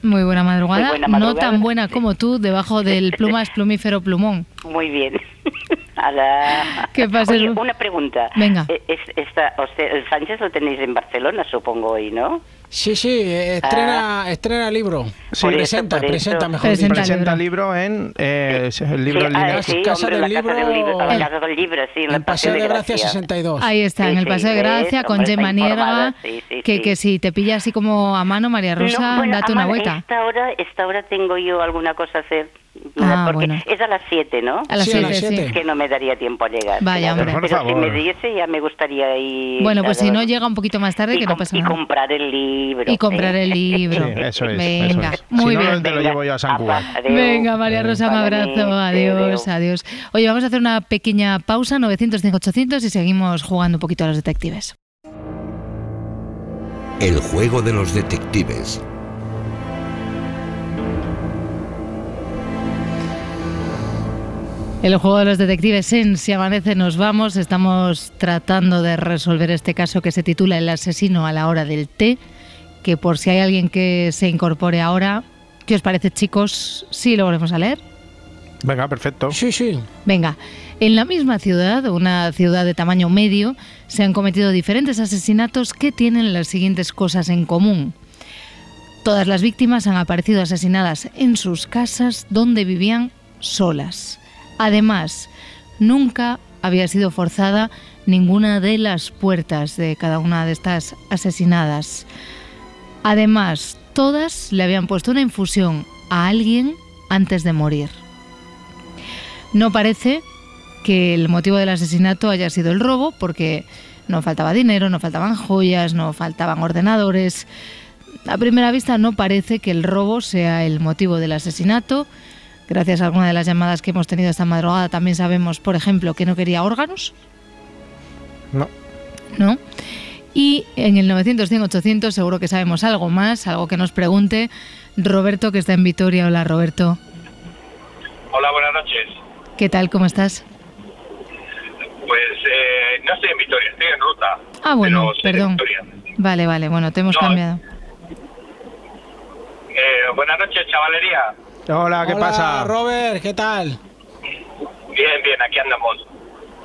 Muy buena madrugada,
Muy buena
no
madrugada,
tan buena como tú, debajo del plumas plumífero plumón.
Muy bien. Ala.
Que pases
Oye,
un-
una pregunta.
Venga.
Eh, es- esta, usted- el Sánchez lo tenéis en Barcelona, supongo, hoy, ¿no?
Sí, sí, estrena, estrena libro.
Sí.
Presenta,
por
presenta mejor
Presenta
dicho.
Presenta libro en eh, el libro
sí,
en
ah, sí,
Casa
hombre,
del
la Casa del
Libro-
Libro, la Casa del Libro, sí, en la
En Paseo de Gracia 62.
Ahí está,
Sí,
en el
sí,
Paseo de Gracia, con
hombre, está
Gemma Niega,
informada, sí, sí,
que,
sí.
que si te pilla así como a mano, María Rosa,
No, bueno,
date una vuelta.
Esta hora, esta hora tengo yo alguna cosa a hacer.
Ah,
porque
bueno.
es a las 7, ¿no?
A las
Sí, a las
siete, sí.
siete.
Es que no me daría tiempo a llegar.
Vaya, hombre.
Por
Pero si me diese ya me gustaría ir...
Bueno, pues si no llega un poquito más tarde,
y
que no pasa
y
nada.
comprar el libro.
Y comprar el libro.
Sí, eso es.
Venga,
eso es.
muy
si no,
bien.
te lo llevo yo a San
adeu.
Venga, María Rosa, un abrazo. Adiós, adiós. Oye, vamos a hacer una pequeña pausa, 905-800, y seguimos jugando un poquito a los detectives.
El juego de los detectives.
El juego de los detectives en Si amanece nos vamos. Estamos tratando de resolver este caso que se titula El asesino a la hora del té, que por si hay alguien que se incorpore ahora, ¿qué os parece chicos? Sí, lo volvemos a leer.
Venga, perfecto.
Sí, sí.
Venga, en la misma ciudad, una ciudad de tamaño medio, se han cometido diferentes asesinatos que tienen las siguientes cosas en común. Todas las víctimas han aparecido asesinadas en sus casas donde vivían solas. Además, nunca había sido forzada ninguna de las puertas de cada una de estas asesinadas. Además, todas le habían puesto una infusión a alguien antes de morir. No parece que el motivo del asesinato haya sido el robo, porque no faltaba dinero, no faltaban joyas, no faltaban ordenadores. A primera vista no parece que el robo sea el motivo del asesinato. Gracias a alguna de las llamadas que hemos tenido esta madrugada también sabemos, por ejemplo, que no quería órganos.
No.
¿No? Y en el 900-100-800 seguro que sabemos algo más, algo que nos pregunte Roberto, que está en Vitoria. Hola, Roberto.
Hola, buenas noches.
¿Qué tal? ¿Cómo estás?
Pues eh, no estoy en Vitoria, estoy en ruta.
Ah, bueno, perdón.
Vitoria.
Vale, vale, bueno, te hemos
No,
cambiado.
Eh, buenas noches, chavalería.
Hola, ¿qué
Hola,
pasa?
Robert, ¿qué tal?
Bien, bien, aquí andamos.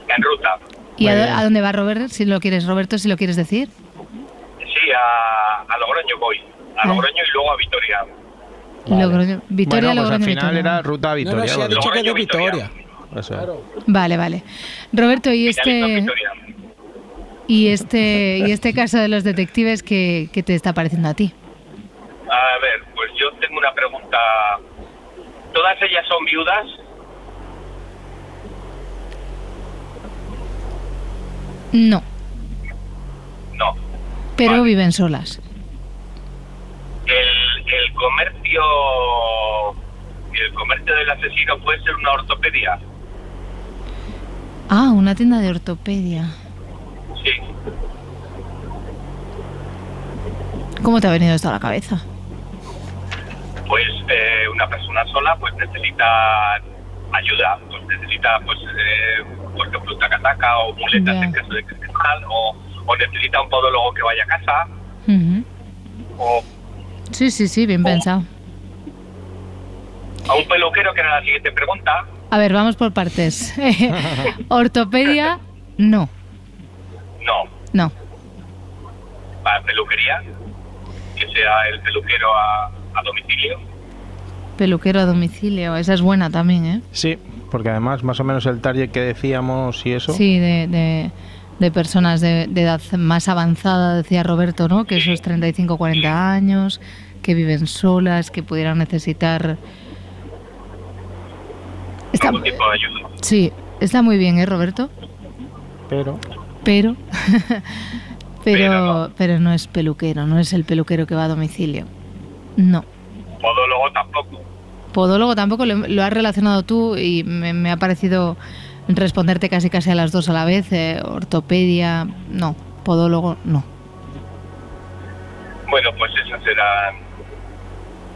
En ruta.
¿Y a, a dónde va Robert? Si lo quieres, Roberto, si lo quieres decir.
Sí, a, a Logroño voy. A
Ah.
Logroño y luego a Vitoria.
Logroño- Vitoria,
bueno, pues al
Logroño,
final
Vitoria.
era ruta a Vitoria.
No, no, sí, ha
¿vale?
dicho que es de Vitoria.
Eso.
Vale, vale. Roberto, y este y este y este caso de los detectives, ¿qué, qué te está pareciendo a ti?
A ver, pues yo tengo una pregunta. ¿Todas ellas son viudas?
No,
No.
pero viven solas.
El, el comercio el comercio del asesino puede ser una ortopedia.
Ah, una tienda de ortopedia.
Sí.
¿Cómo te ha venido esto a la cabeza?
Pues eh, una persona sola pues necesita ayuda, pues necesita pues eh, por ejemplo un tacataca o muletas en caso de que esté mal o, o necesita un podólogo que vaya a casa o
Sí, sí, sí, bien pensado.
a un peluquero que era la siguiente pregunta.
A ver, vamos por partes. Ortopedia, no,
No,
no.
para peluquería, que sea el peluquero a, a domicilio.
Peluquero a domicilio, esa es buena también, ¿eh?
Sí, porque además más o menos el target que decíamos y eso.
Sí, de, de, de personas de, de edad más avanzada, decía Roberto, ¿no? Que esos 35 40 años, que viven solas, que pudieran necesitar... Está,
algún tipo de ayuda.
sí, está muy bien, ¿eh, Roberto?
Pero.
Pero... pero, pero no es peluquero, no es el peluquero que va a domicilio. No.
Podólogo tampoco.
Podólogo tampoco lo, lo has relacionado tú y me, me ha parecido responderte casi casi a las dos a la vez. eh, ortopedia, no. Podólogo, no.
Bueno, pues esas eran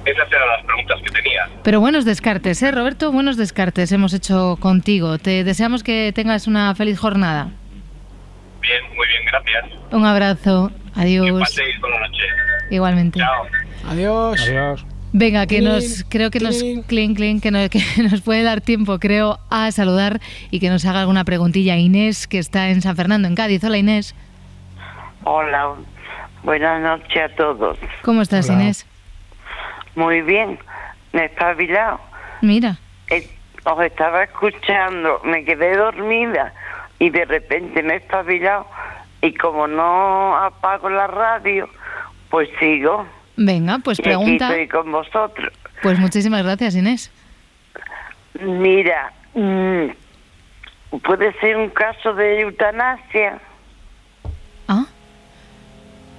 esas eran las preguntas que tenía.
Pero buenos descartes, ¿eh, Roberto? Buenos descartes hemos hecho contigo. Te deseamos que tengas una feliz jornada.
Bien, muy bien, gracias.
Un abrazo. Adiós.
Paséis buena noche.
Igualmente.
Chao.
Adiós.
Adiós.
Venga, que
Clean,
nos creo que nos
clean.
clean, clean, que nos, que nos puede dar tiempo, creo, a saludar y que nos haga alguna preguntilla Inés, que está en San Fernando, en Cádiz. Hola Inés.
Hola, buenas noches a todos.
¿Cómo estás,
Hola.
Inés?
Muy bien, me he espabilado.
Mira.
Eh, Os estaba escuchando, me quedé dormida y de repente me he espabilado y como no apago la radio, pues sigo.
Venga, pues
Y aquí
pregunta.
estoy con vosotros.
Pues muchísimas gracias, Inés.
Mira, mm, puede ser un caso de eutanasia.
Ah.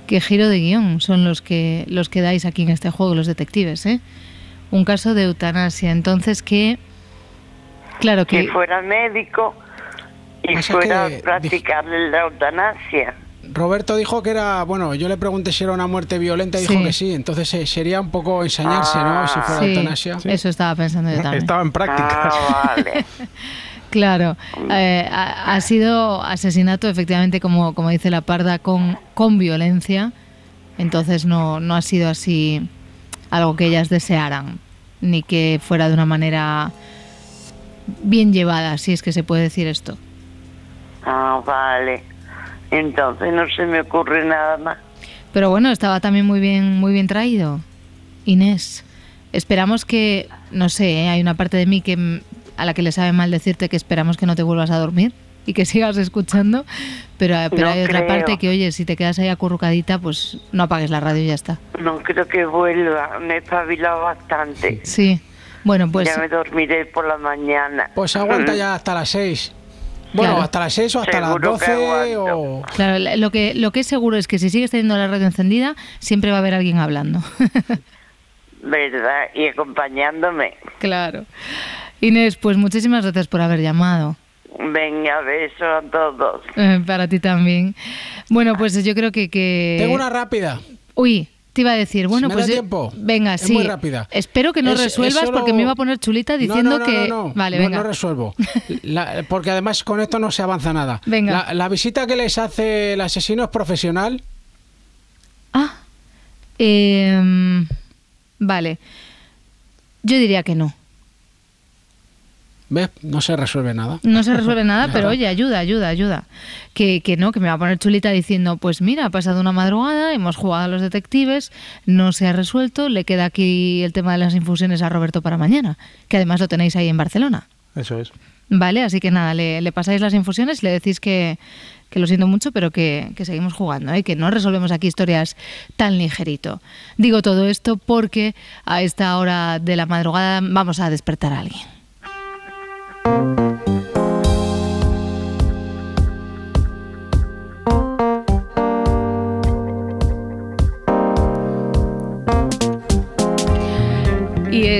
Qué giro de guion son los que los que dais aquí en este juego, los detectives, ¿eh? Un caso de eutanasia. Entonces, que. Claro que.
que fuera médico y fuera a practicarle la eutanasia.
Roberto dijo que era, bueno, yo le pregunté si era una muerte violenta y dijo que sí, entonces eh, sería un poco ensañarse, ¿no? Si fuera
Sí,
eutanasia.
eso estaba pensando yo también.
Estaba en prácticas.
Ah, vale.
Claro, eh, ha, ha sido asesinato efectivamente, como, como dice la parda, con, con violencia. Entonces no, no ha sido así algo que ellas desearan, ni que fuera de una manera bien llevada, si es que se puede decir esto.
Ah, vale. Entonces no se me ocurre nada más.
Pero bueno, estaba también muy bien, muy bien traído. Inés, esperamos que, no sé, ¿eh? hay una parte de mí que mm, a la que le sabe mal decirte que esperamos que no te vuelvas a dormir y que sigas escuchando, pero, pero
No
hay otra
creo.
parte que, oye, si te quedas ahí acurrucadita, pues no apagues la radio y ya está.
No creo que vuelva. Me he espabilado bastante.
Sí. Bueno, pues
Ya me dormiré por la mañana.
Pues aguanta ya hasta las 6. Bueno,
Claro.
hasta las 6 o hasta las
Seguro que
12 o...
Claro, lo que, lo que es seguro es que si sigues teniendo la radio encendida, siempre va a haber alguien hablando.
¿Verdad? Y acompañándome.
claro. Inés, pues muchísimas gracias por haber llamado.
Venga, beso a todos.
Eh, para ti también. Bueno, pues yo creo que... que...
Tengo una rápida.
Uy, te iba a decir, bueno,
me
pues...
da
yo-
tiempo.
Venga,
Es
sí.
muy rápida.
Espero que no
Es- es
resuelvas
solo-
porque me iba a poner chulita
No,
diciendo
no, no,
que...
no, no.
Vale,
No,
venga.
no resuelvo. La- porque además con esto no se avanza nada.
Venga.
La, la visita que les hace el asesino es profesional.
Em, vale. Yo diría que no.
¿Ves? No se resuelve nada.
No se resuelve nada, pero oye, ayuda, ayuda, ayuda. Que, que no, que me va a poner chulita diciendo, pues mira, ha pasado una madrugada, hemos jugado a los detectives, no se ha resuelto, le queda aquí el tema de las infusiones a Roberto para mañana, que además lo tenéis ahí en Barcelona.
Eso es.
Vale, así que nada, le, le pasáis las infusiones, le decís que, que lo siento mucho, pero que, que seguimos jugando, ¿eh? que no resolvemos aquí historias tan ligerito. Digo todo esto porque a esta hora de la madrugada vamos a despertar a alguien.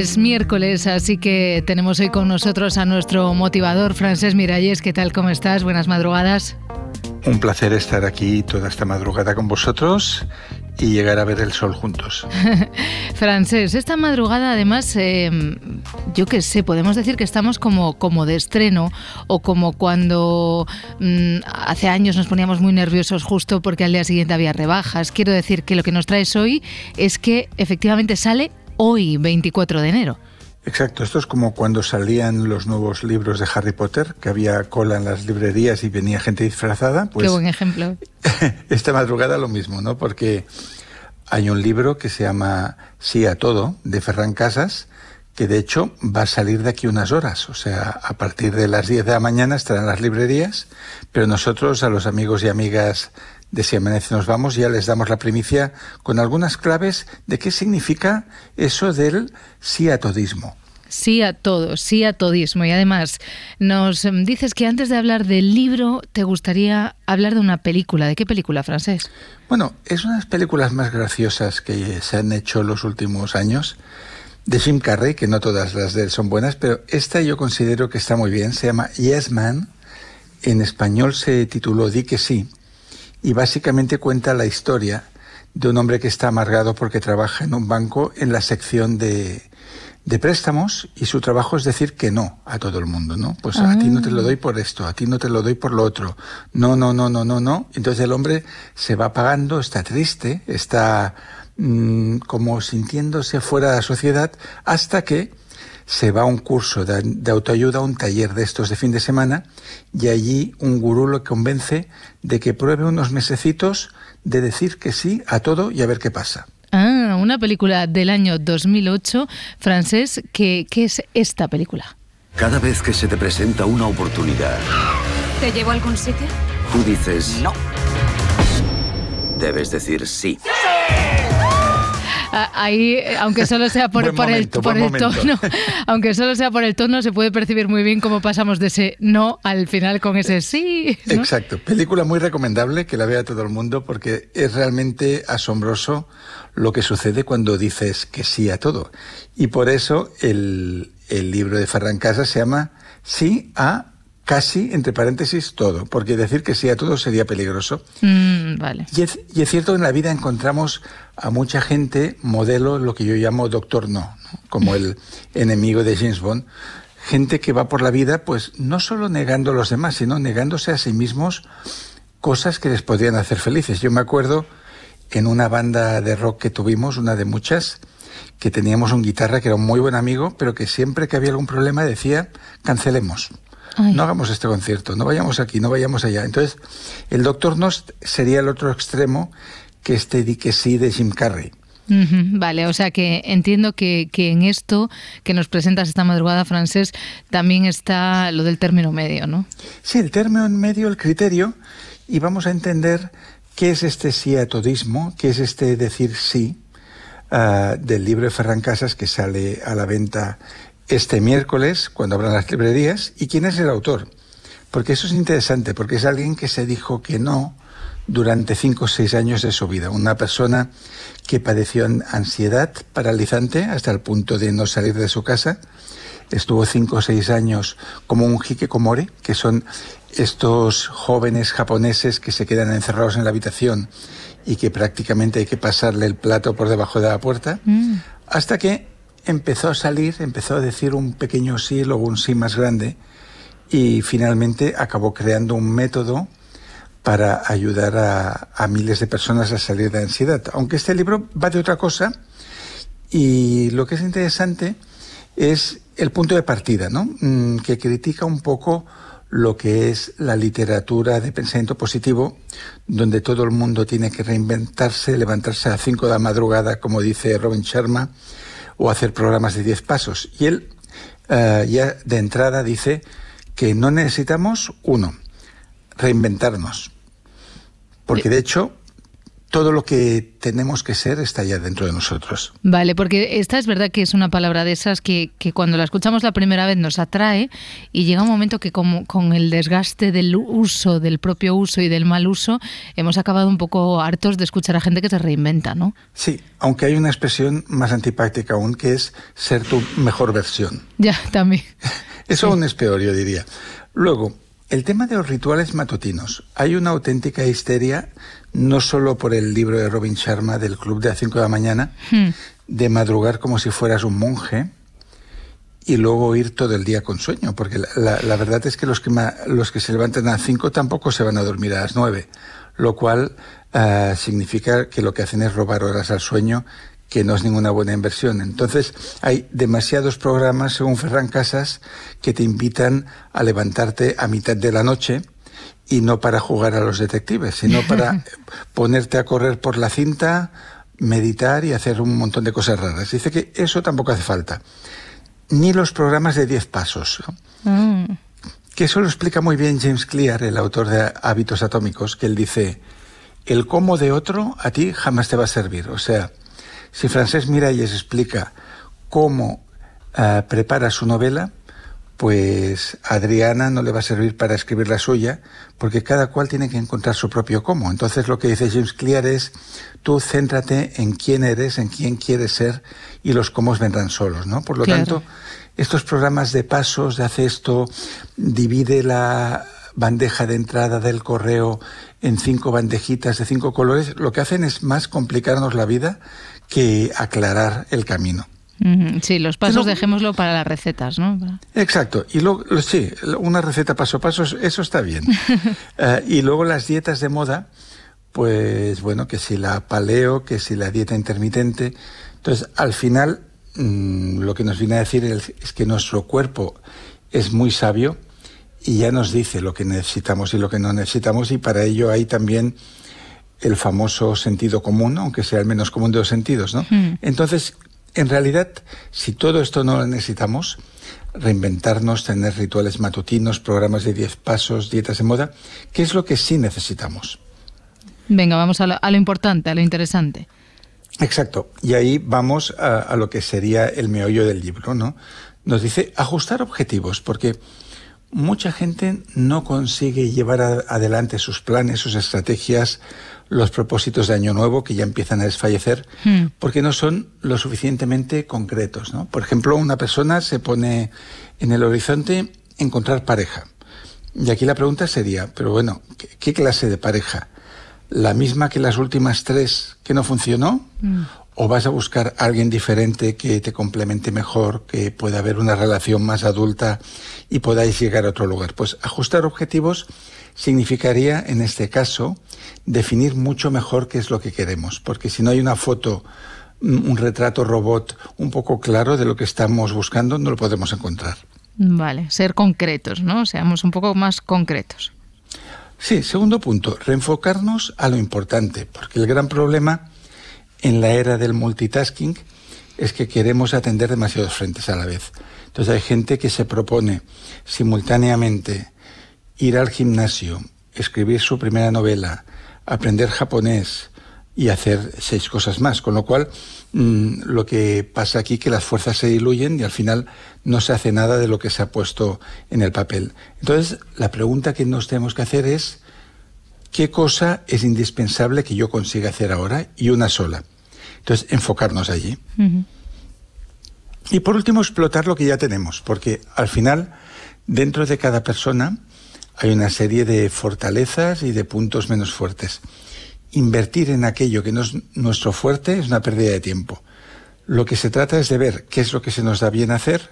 Es miércoles, así que tenemos hoy con nosotros a nuestro motivador, Francés Miralles. ¿Qué tal? ¿Cómo estás? Buenas madrugadas.
Un placer estar aquí toda esta madrugada con vosotros y llegar a ver el sol juntos.
Francés, esta madrugada además, eh, yo qué sé, podemos decir que estamos como, como de estreno o como cuando mm, hace años nos poníamos muy nerviosos justo porque al día siguiente había rebajas. Quiero decir que lo que nos traes hoy es que efectivamente sale hoy, 24 de enero.
Exacto, esto es como cuando salían los nuevos libros de Harry Potter, que había cola en las librerías y venía gente disfrazada. Pues
Qué buen ejemplo.
esta madrugada lo mismo, ¿no? Porque hay un libro que se llama Sí a todo, de Ferran Casas, que de hecho va a salir de aquí unas horas. O sea, a partir de las 10 de la mañana estarán las librerías, pero nosotros a los amigos y amigas de Si Amanece Nos Vamos ya les damos la primicia con algunas claves de qué significa eso del sí a todismo.
Sí a todo, sí a todismo. Y además, nos dices que antes de hablar del libro, te gustaría hablar de una película. ¿De qué película, francés?
Bueno, es una de las películas más graciosas que se han hecho en los últimos años. De Jim Carrey, que no todas las de él son buenas, pero esta yo considero que está muy bien. Se llama Yes Man. En español se tituló Di que sí. Y básicamente cuenta la historia de un hombre que está amargado porque trabaja en un banco en la sección de, de préstamos y su trabajo es decir que no a todo el mundo, ¿no? Pues a ti no te lo doy por esto, a ti no te lo doy por lo otro. No, no, no, no, no, no. Entonces el hombre se va pagando, está triste, está mm, como sintiéndose fuera de la sociedad hasta que se va a un curso de, de autoayuda, un taller de estos de fin de semana, y allí un gurú lo convence de que pruebe unos mesecitos de decir que sí a todo y a ver qué pasa.
Ah, una película del año 2008, francés. ¿Qué, qué es esta película?
Cada vez que se te presenta una oportunidad,
¿Te llevo a algún sitio?
tú dices no. Debes decir sí.
Ah, Ahí, eh, aunque solo sea por,
Buen
por
momento,
el, por tono, aunque solo sea por el tono, se puede percibir muy bien cómo pasamos de ese no al final con ese sí. ¿no?
Exacto. Película muy recomendable que la vea todo el mundo porque es realmente asombroso lo que sucede cuando dices que sí a todo. Y por eso el, el libro de Ferran Casas se llama Sí a casi, entre paréntesis, todo. Porque decir que sí a todo sería peligroso.
Mm, vale.
Y es, y es cierto en la vida encontramos a mucha gente modelo, lo que yo llamo doctor no, ¿no? como el enemigo de James Bond. gente que va por la vida, pues no solo negando a los demás, sino negándose a sí mismos cosas que les podrían hacer felices. Yo me acuerdo en una banda de rock que tuvimos, una de muchas, que teníamos un guitarra que era un muy buen amigo, pero que siempre que había algún problema decía, cancelemos. No hagamos este concierto, no vayamos aquí, no vayamos allá. Entonces, el Doctor Nos sería el otro extremo que este di que sí de Jim Carrey.
vale, o sea que entiendo que, que, en esto que nos presentas esta madrugada, francés, también está lo del término medio, ¿no?
Sí, el término medio, el criterio, y vamos a entender qué es este sí a todismo, qué es este decir sí, uh, del libro de Ferran Casas que sale a la venta este miércoles, cuando abran las librerías, y quién es el autor. Porque eso es interesante, porque es alguien que se dijo que no durante cinco o seis años de su vida. Una persona que padeció ansiedad paralizante hasta el punto de no salir de su casa. Estuvo cinco o seis años como un hikikomori, que son estos jóvenes japoneses que se quedan encerrados en la habitación y que prácticamente hay que pasarle el plato por debajo de la puerta, mm. hasta que empezó a salir, empezó a decir un pequeño sí, luego un sí más grande, y finalmente acabó creando un método para ayudar a, miles de personas a salir de ansiedad. Aunque este libro va de otra cosa, y lo que es interesante es el punto de partida, ¿no? Mm, que critica un poco lo que es la literatura de pensamiento positivo, donde todo el mundo tiene que reinventarse, levantarse a las 5 de la madrugada, como dice Robin Sharma, o hacer programas de 10 pasos. Y él uh, ya de entrada dice que no necesitamos, uno, reinventarnos, porque de hecho todo lo que tenemos que ser está ya dentro de nosotros.
Vale, porque esta es verdad que es una palabra de esas que, que cuando la escuchamos la primera vez nos atrae y llega un momento que como, con el desgaste del uso, del propio uso y del mal uso, hemos acabado un poco hartos de escuchar a gente que se reinventa, ¿no?
Sí, aunque hay una expresión más antipática aún que es ser tu mejor versión.
Ya, también.
Eso sí. aún es peor, yo diría. Luego, el tema de los rituales matutinos. Hay una auténtica histeria, no solo por el libro de Robin Sharma del Club de las 5 de la mañana, hmm. de madrugar como si fueras un monje y luego ir todo el día con sueño, porque la, la, la verdad es que los que, los que se levantan a las 5 tampoco se van a dormir a las 9, lo cual uh, significa que lo que hacen es robar horas al sueño que no es ninguna buena inversión. Entonces, hay demasiados programas, según Ferran Casas, que te invitan a levantarte a mitad de la noche y no para jugar a los detectives, sino para ponerte a correr por la cinta, meditar y hacer un montón de cosas raras. Dice que eso tampoco hace falta. Ni los programas de 10 pasos. ¿no? Mm. Que eso lo explica muy bien James Clear, el autor de Hábitos Atómicos, que él dice, el cómo de otro a ti jamás te va a servir. O sea, si Francesc Miralles explica cómo uh, prepara su novela, pues a Adriana no le va a servir para escribir la suya, porque cada cual tiene que encontrar su propio cómo. Entonces lo que dice James Clear es, tú céntrate en quién eres, en quién quieres ser, y los cómo vendrán solos, ¿no? Por lo claro. tanto, estos programas de pasos, de hace esto, divide la bandeja de entrada del correo en cinco bandejitas de cinco colores, lo que hacen es más complicarnos la vida que aclarar el camino.
Sí, los pasos dejémoslo para las recetas, ¿no?
Exacto. Y luego, sí, una receta paso a paso, eso está bien. uh, y luego las dietas de moda, pues bueno, que si la paleo, que si la dieta intermitente. Entonces, al final, mmm, lo que nos viene a decir es, es que nuestro cuerpo es muy sabio y ya nos dice lo que necesitamos y lo que no necesitamos y para ello hay también el famoso sentido común, aunque sea el menos común de los sentidos, ¿no? Mm. Entonces, en realidad, si todo esto no lo necesitamos, reinventarnos, tener rituales matutinos, programas de 10 pasos, dietas de moda, ¿qué es lo que sí necesitamos?
Venga, vamos a lo, a lo importante, a lo interesante.
Exacto. Y ahí vamos a, a, lo que sería el meollo del libro, ¿no? Nos dice ajustar objetivos, porque mucha gente no consigue llevar a, adelante sus planes, sus estrategias, los propósitos de Año Nuevo que ya empiezan a desfallecer hmm. porque no son lo suficientemente concretos. ¿no? Por ejemplo, una persona se pone en el horizonte encontrar pareja. Y aquí la pregunta sería, pero bueno, ¿qué, qué clase de pareja? ¿La misma que las últimas tres que no funcionó? Mm. o vas a buscar a alguien diferente que te complemente mejor, que pueda haber una relación más adulta y podáis llegar a otro lugar. Pues ajustar objetivos significaría, en este caso, definir mucho mejor qué es lo que queremos, porque si no hay una foto, un retrato robot un poco claro de lo que estamos buscando, no lo podemos encontrar.
Vale, ser concretos, ¿no? Seamos un poco más concretos.
Sí, segundo punto, reenfocarnos a lo importante, porque el gran problema en la era del multitasking es que queremos atender demasiados frentes a la vez. Entonces hay gente que se propone simultáneamente ir al gimnasio, escribir su primera novela, aprender japonés y hacer seis cosas más, con lo cual mm, lo que pasa aquí es que las fuerzas se diluyen y al final no se hace nada de lo que se ha puesto en el papel. Entonces la pregunta que nos tenemos que hacer es ¿qué cosa es indispensable que yo consiga hacer ahora? Y una sola. Entonces, enfocarnos allí. Y por último, explotar lo que ya tenemos, porque al final, dentro de cada persona, hay una serie de fortalezas y de puntos menos fuertes. Invertir en aquello que no es nuestro fuerte es una pérdida de tiempo. Lo que se trata es de ver qué es lo que se nos da bien hacer,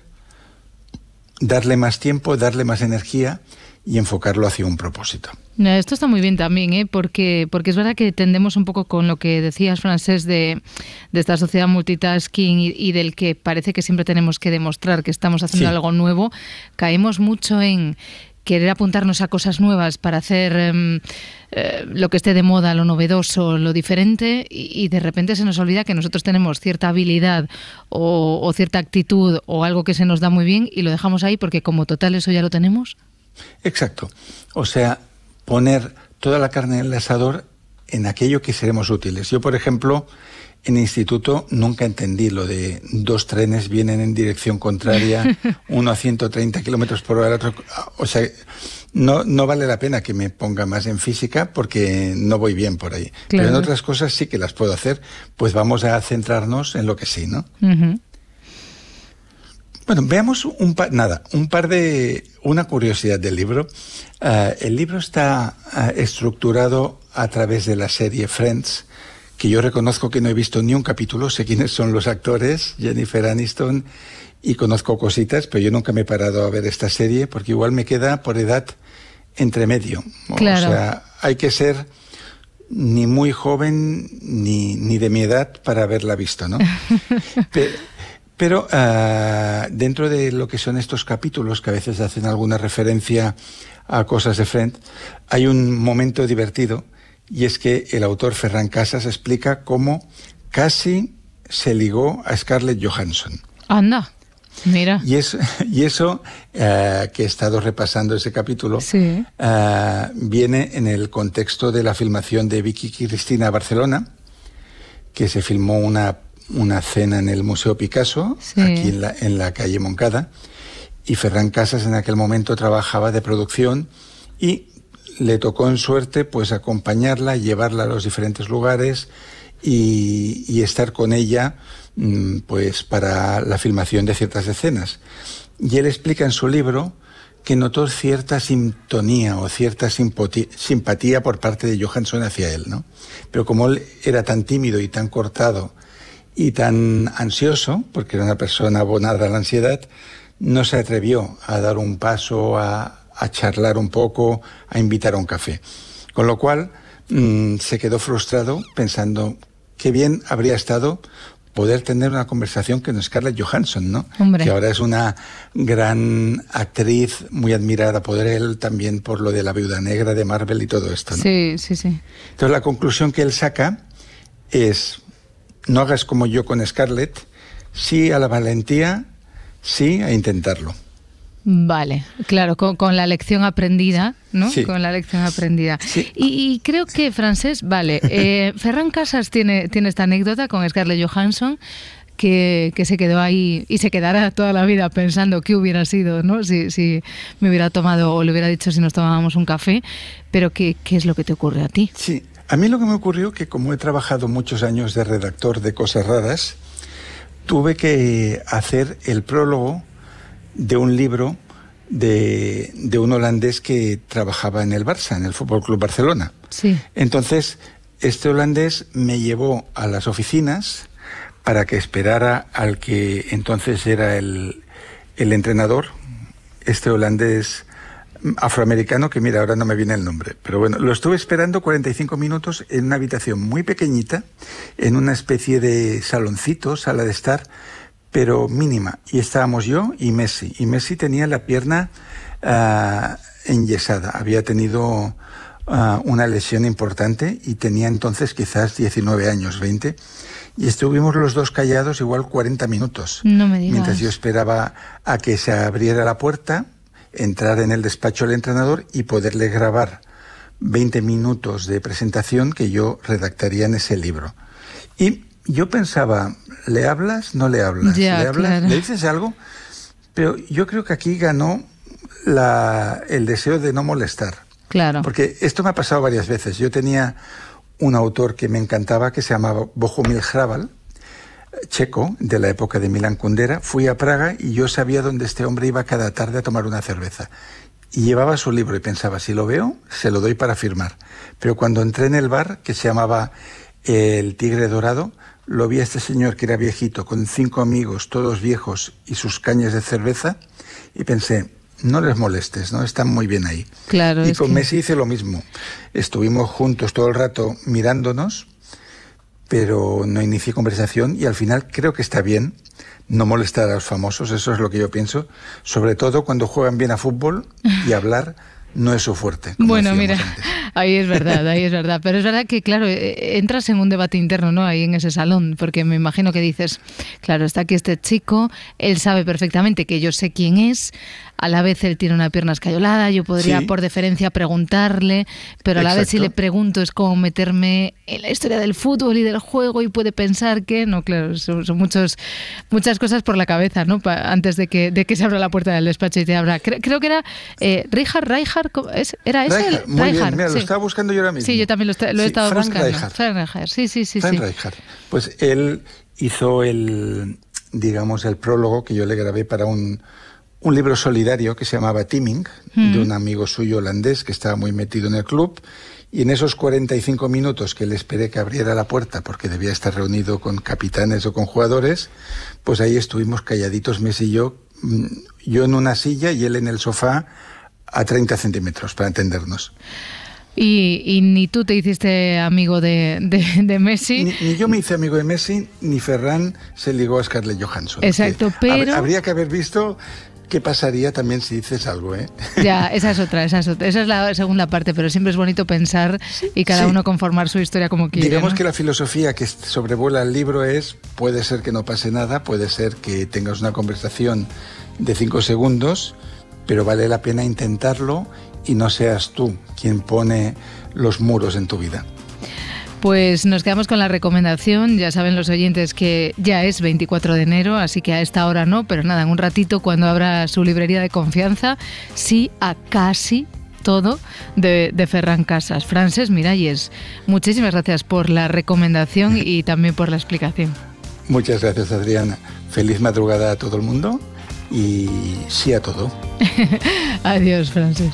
darle más tiempo, darle más energía y enfocarlo hacia un propósito.
Esto está muy bien también, ¿eh? porque, porque es verdad que tendemos un poco con lo que decías, Francés, de, de esta sociedad multitasking y, del que parece que siempre tenemos que demostrar que estamos haciendo algo nuevo. Caemos mucho en querer apuntarnos a cosas nuevas para hacer em, eh, lo que esté de moda, lo novedoso, lo diferente, y, de repente se nos olvida que nosotros tenemos cierta habilidad o, o cierta actitud o algo que se nos da muy bien y lo dejamos ahí porque como total eso ya lo tenemos.
Exacto. O sea, poner toda la carne en el asador en aquello que seremos útiles. Yo, por ejemplo, en instituto nunca entendí lo de dos trenes vienen en dirección contraria, uno a 130 kilómetros por hora, otro. O sea, no, no vale la pena que me ponga más en física porque no voy bien por ahí. Pero en otras cosas sí que las puedo hacer. Pues vamos a centrarnos en lo que sí, ¿no? Bueno, veamos un par, nada, un par de, una curiosidad del libro. Ah, el libro está ah, estructurado a través de la serie Friends, que yo reconozco que no he visto ni un capítulo, sé quiénes son los actores, Jennifer Aniston, y conozco cositas, pero yo nunca me he parado a ver esta serie porque igual me queda por edad entre medio.
Claro.
O sea, hay que ser ni muy joven ni, ni de mi edad para haberla visto, ¿no? Pero uh, dentro de lo que son estos capítulos, que a veces hacen alguna referencia a cosas de Friend, hay un momento divertido y es que el autor Ferran Casas explica cómo casi se ligó a Scarlett Johansson.
Anda. Mira.
Y, es, y eso, uh, que he estado repasando ese capítulo,
sí.
uh, viene en el contexto de la filmación de Vicky Cristina Barcelona, que se filmó una una cena en el Museo Picasso, aquí en la, en la calle Moncada, y Ferran Casas en aquel momento trabajaba de producción y le tocó en suerte pues acompañarla, llevarla a los diferentes lugares y, estar con ella mm, pues para la filmación de ciertas escenas. Y él explica en su libro que notó cierta sintonía o cierta simpatía por parte de Johansson hacia él, ¿no? Pero como él era tan tímido y tan cortado y tan ansioso, porque era una persona abonada a la ansiedad, no se atrevió a dar un paso, a, a charlar un poco, a invitar a un café. Con lo cual mmm, se quedó frustrado pensando qué bien habría estado poder tener una conversación con Scarlett Johansson, ¿no?
Hombre.
Que ahora es una gran actriz, muy admirada por él, también por lo de la viuda negra de Marvel y todo esto, ¿no?
Sí, sí, sí.
Entonces la conclusión que él saca es no hagas como yo con Scarlett, sí a la valentía, sí a intentarlo.
Vale, claro, con, con, la lección aprendida, ¿no?
Sí.
Con la lección aprendida.
Sí.
Y, y, creo que, Francés, vale, eh, Ferran Casas tiene, tiene esta anécdota con Scarlett Johansson. Que, que, se quedó ahí y se quedará toda la vida pensando qué hubiera sido, ¿no? Si, si me hubiera tomado o le hubiera dicho si nos tomábamos un café, pero ¿qué, qué es lo que te ocurre a ti?
Sí, a mí lo que me ocurrió que como he trabajado muchos años de redactor de cosas raras, tuve que hacer el prólogo de un libro de, de, un holandés que trabajaba en el Barça, en el Fútbol Club Barcelona.
Sí.
Entonces, este holandés me llevó a las oficinas para que esperara al que entonces era el, el entrenador, este holandés afroamericano que mira, ahora no me viene el nombre, pero bueno, lo estuve esperando 45 minutos en una habitación muy pequeñita, en una especie de saloncito, sala de estar, pero mínima. Y estábamos yo y Messi. Y Messi tenía la pierna uh, enyesada, había tenido uh, una lesión importante y tenía entonces quizás 19 años, 20. Y estuvimos los dos callados igual 40 minutos.
No me digas.
Mientras yo esperaba a que se abriera la puerta entrar en el despacho del entrenador y poderle grabar 20 minutos de presentación que yo redactaría en ese libro. Y yo pensaba, ¿le hablas? ¿No le hablas?
Ya,
¿Le hablas?
claro.
¿Le dices algo? Pero yo creo que aquí ganó la, el deseo de no molestar.
Claro.
Porque esto me ha pasado varias veces. Yo tenía un autor que me encantaba que se llamaba Bohumil Hrabal, checo de la época de Milan Kundera, fui a Praga y yo sabía dónde este hombre iba cada tarde a tomar una cerveza. Y llevaba su libro y pensaba, si lo veo, se lo doy para firmar. Pero cuando entré en el bar, que se llamaba El Tigre Dorado, lo vi a este señor que era viejito, con cinco amigos, todos viejos, y sus cañas de cerveza, y pensé, no les molestes, ¿no? Están muy bien ahí.
Claro,
y con
que-
Messi hice lo mismo. Estuvimos juntos todo el rato mirándonos, pero no inicié conversación y al final creo que está bien no molestar a los famosos, eso es lo que yo pienso, sobre todo cuando juegan bien a fútbol y hablar no es su fuerte. como
Bueno, mira,
antes.
ahí es verdad, ahí es verdad. Pero es verdad que, claro, eh, entras en un debate interno, ¿no? Ahí en ese salón, porque me imagino que dices, claro, está aquí este chico, él sabe perfectamente que yo sé quién es, a la vez él tiene una pierna escayolada, yo podría
Sí.
por deferencia preguntarle, pero a la vez si le pregunto es como meterme en la historia del fútbol y del juego y puede pensar que, no, claro, son, son muchos, muchas cosas por la cabeza, ¿no? Pa- antes de que, de que se abra la puerta del despacho y te abra. Cre- creo que era eh, ¿cómo es? ¿era ese? el-
bien,
Rijkaard,
mira, lo estaba buscando yo ahora mismo.
Sí, yo también lo, esta- lo he estado
Frank
buscando.
Rijkaard.
Frank Rijkaard, sí, sí, sí.
Frank. Rijkaard. Pues él hizo el, digamos, el prólogo que yo le grabé para un, un libro solidario que se llamaba Teaming,
Mm.
de un amigo suyo holandés que estaba muy metido en el club. Y en esos 45 minutos que le esperé que abriera la puerta, porque debía estar reunido con capitanes o con jugadores, pues ahí estuvimos calladitos Messi y yo, mm, yo en una silla y él en el sofá a 30 centímetros, para entendernos.
Y, y ni tú te hiciste amigo de, de- de Messi.
Ni, ni yo me hice amigo de Messi, ni Ferran se ligó a Scarlett Johansson.
Exacto, pero-
Habría que haber visto qué pasaría también si dices algo, ¿eh?
Ya, esa es otra, esa es otra. Esa es la segunda parte, pero siempre es bonito pensar y cada
Sí.
uno conformar su historia como quiere.
Digamos
¿no?
que la filosofía que sobrevuela el libro es, puede ser que no pase nada, puede ser que tengas una conversación de cinco segundos, pero vale la pena intentarlo y no seas tú quien pone los muros en tu vida.
Pues nos quedamos con la recomendación. Ya saben los oyentes que ya es 24 de enero, así que a esta hora no, pero nada, en un ratito cuando abra su librería de confianza, sí a casi todo de, de Ferran Casas. Frances Miralles, muchísimas gracias por la recomendación y también por la explicación.
Muchas gracias, Adriana. Feliz madrugada a todo el mundo y sí a todo.
Adiós, Frances.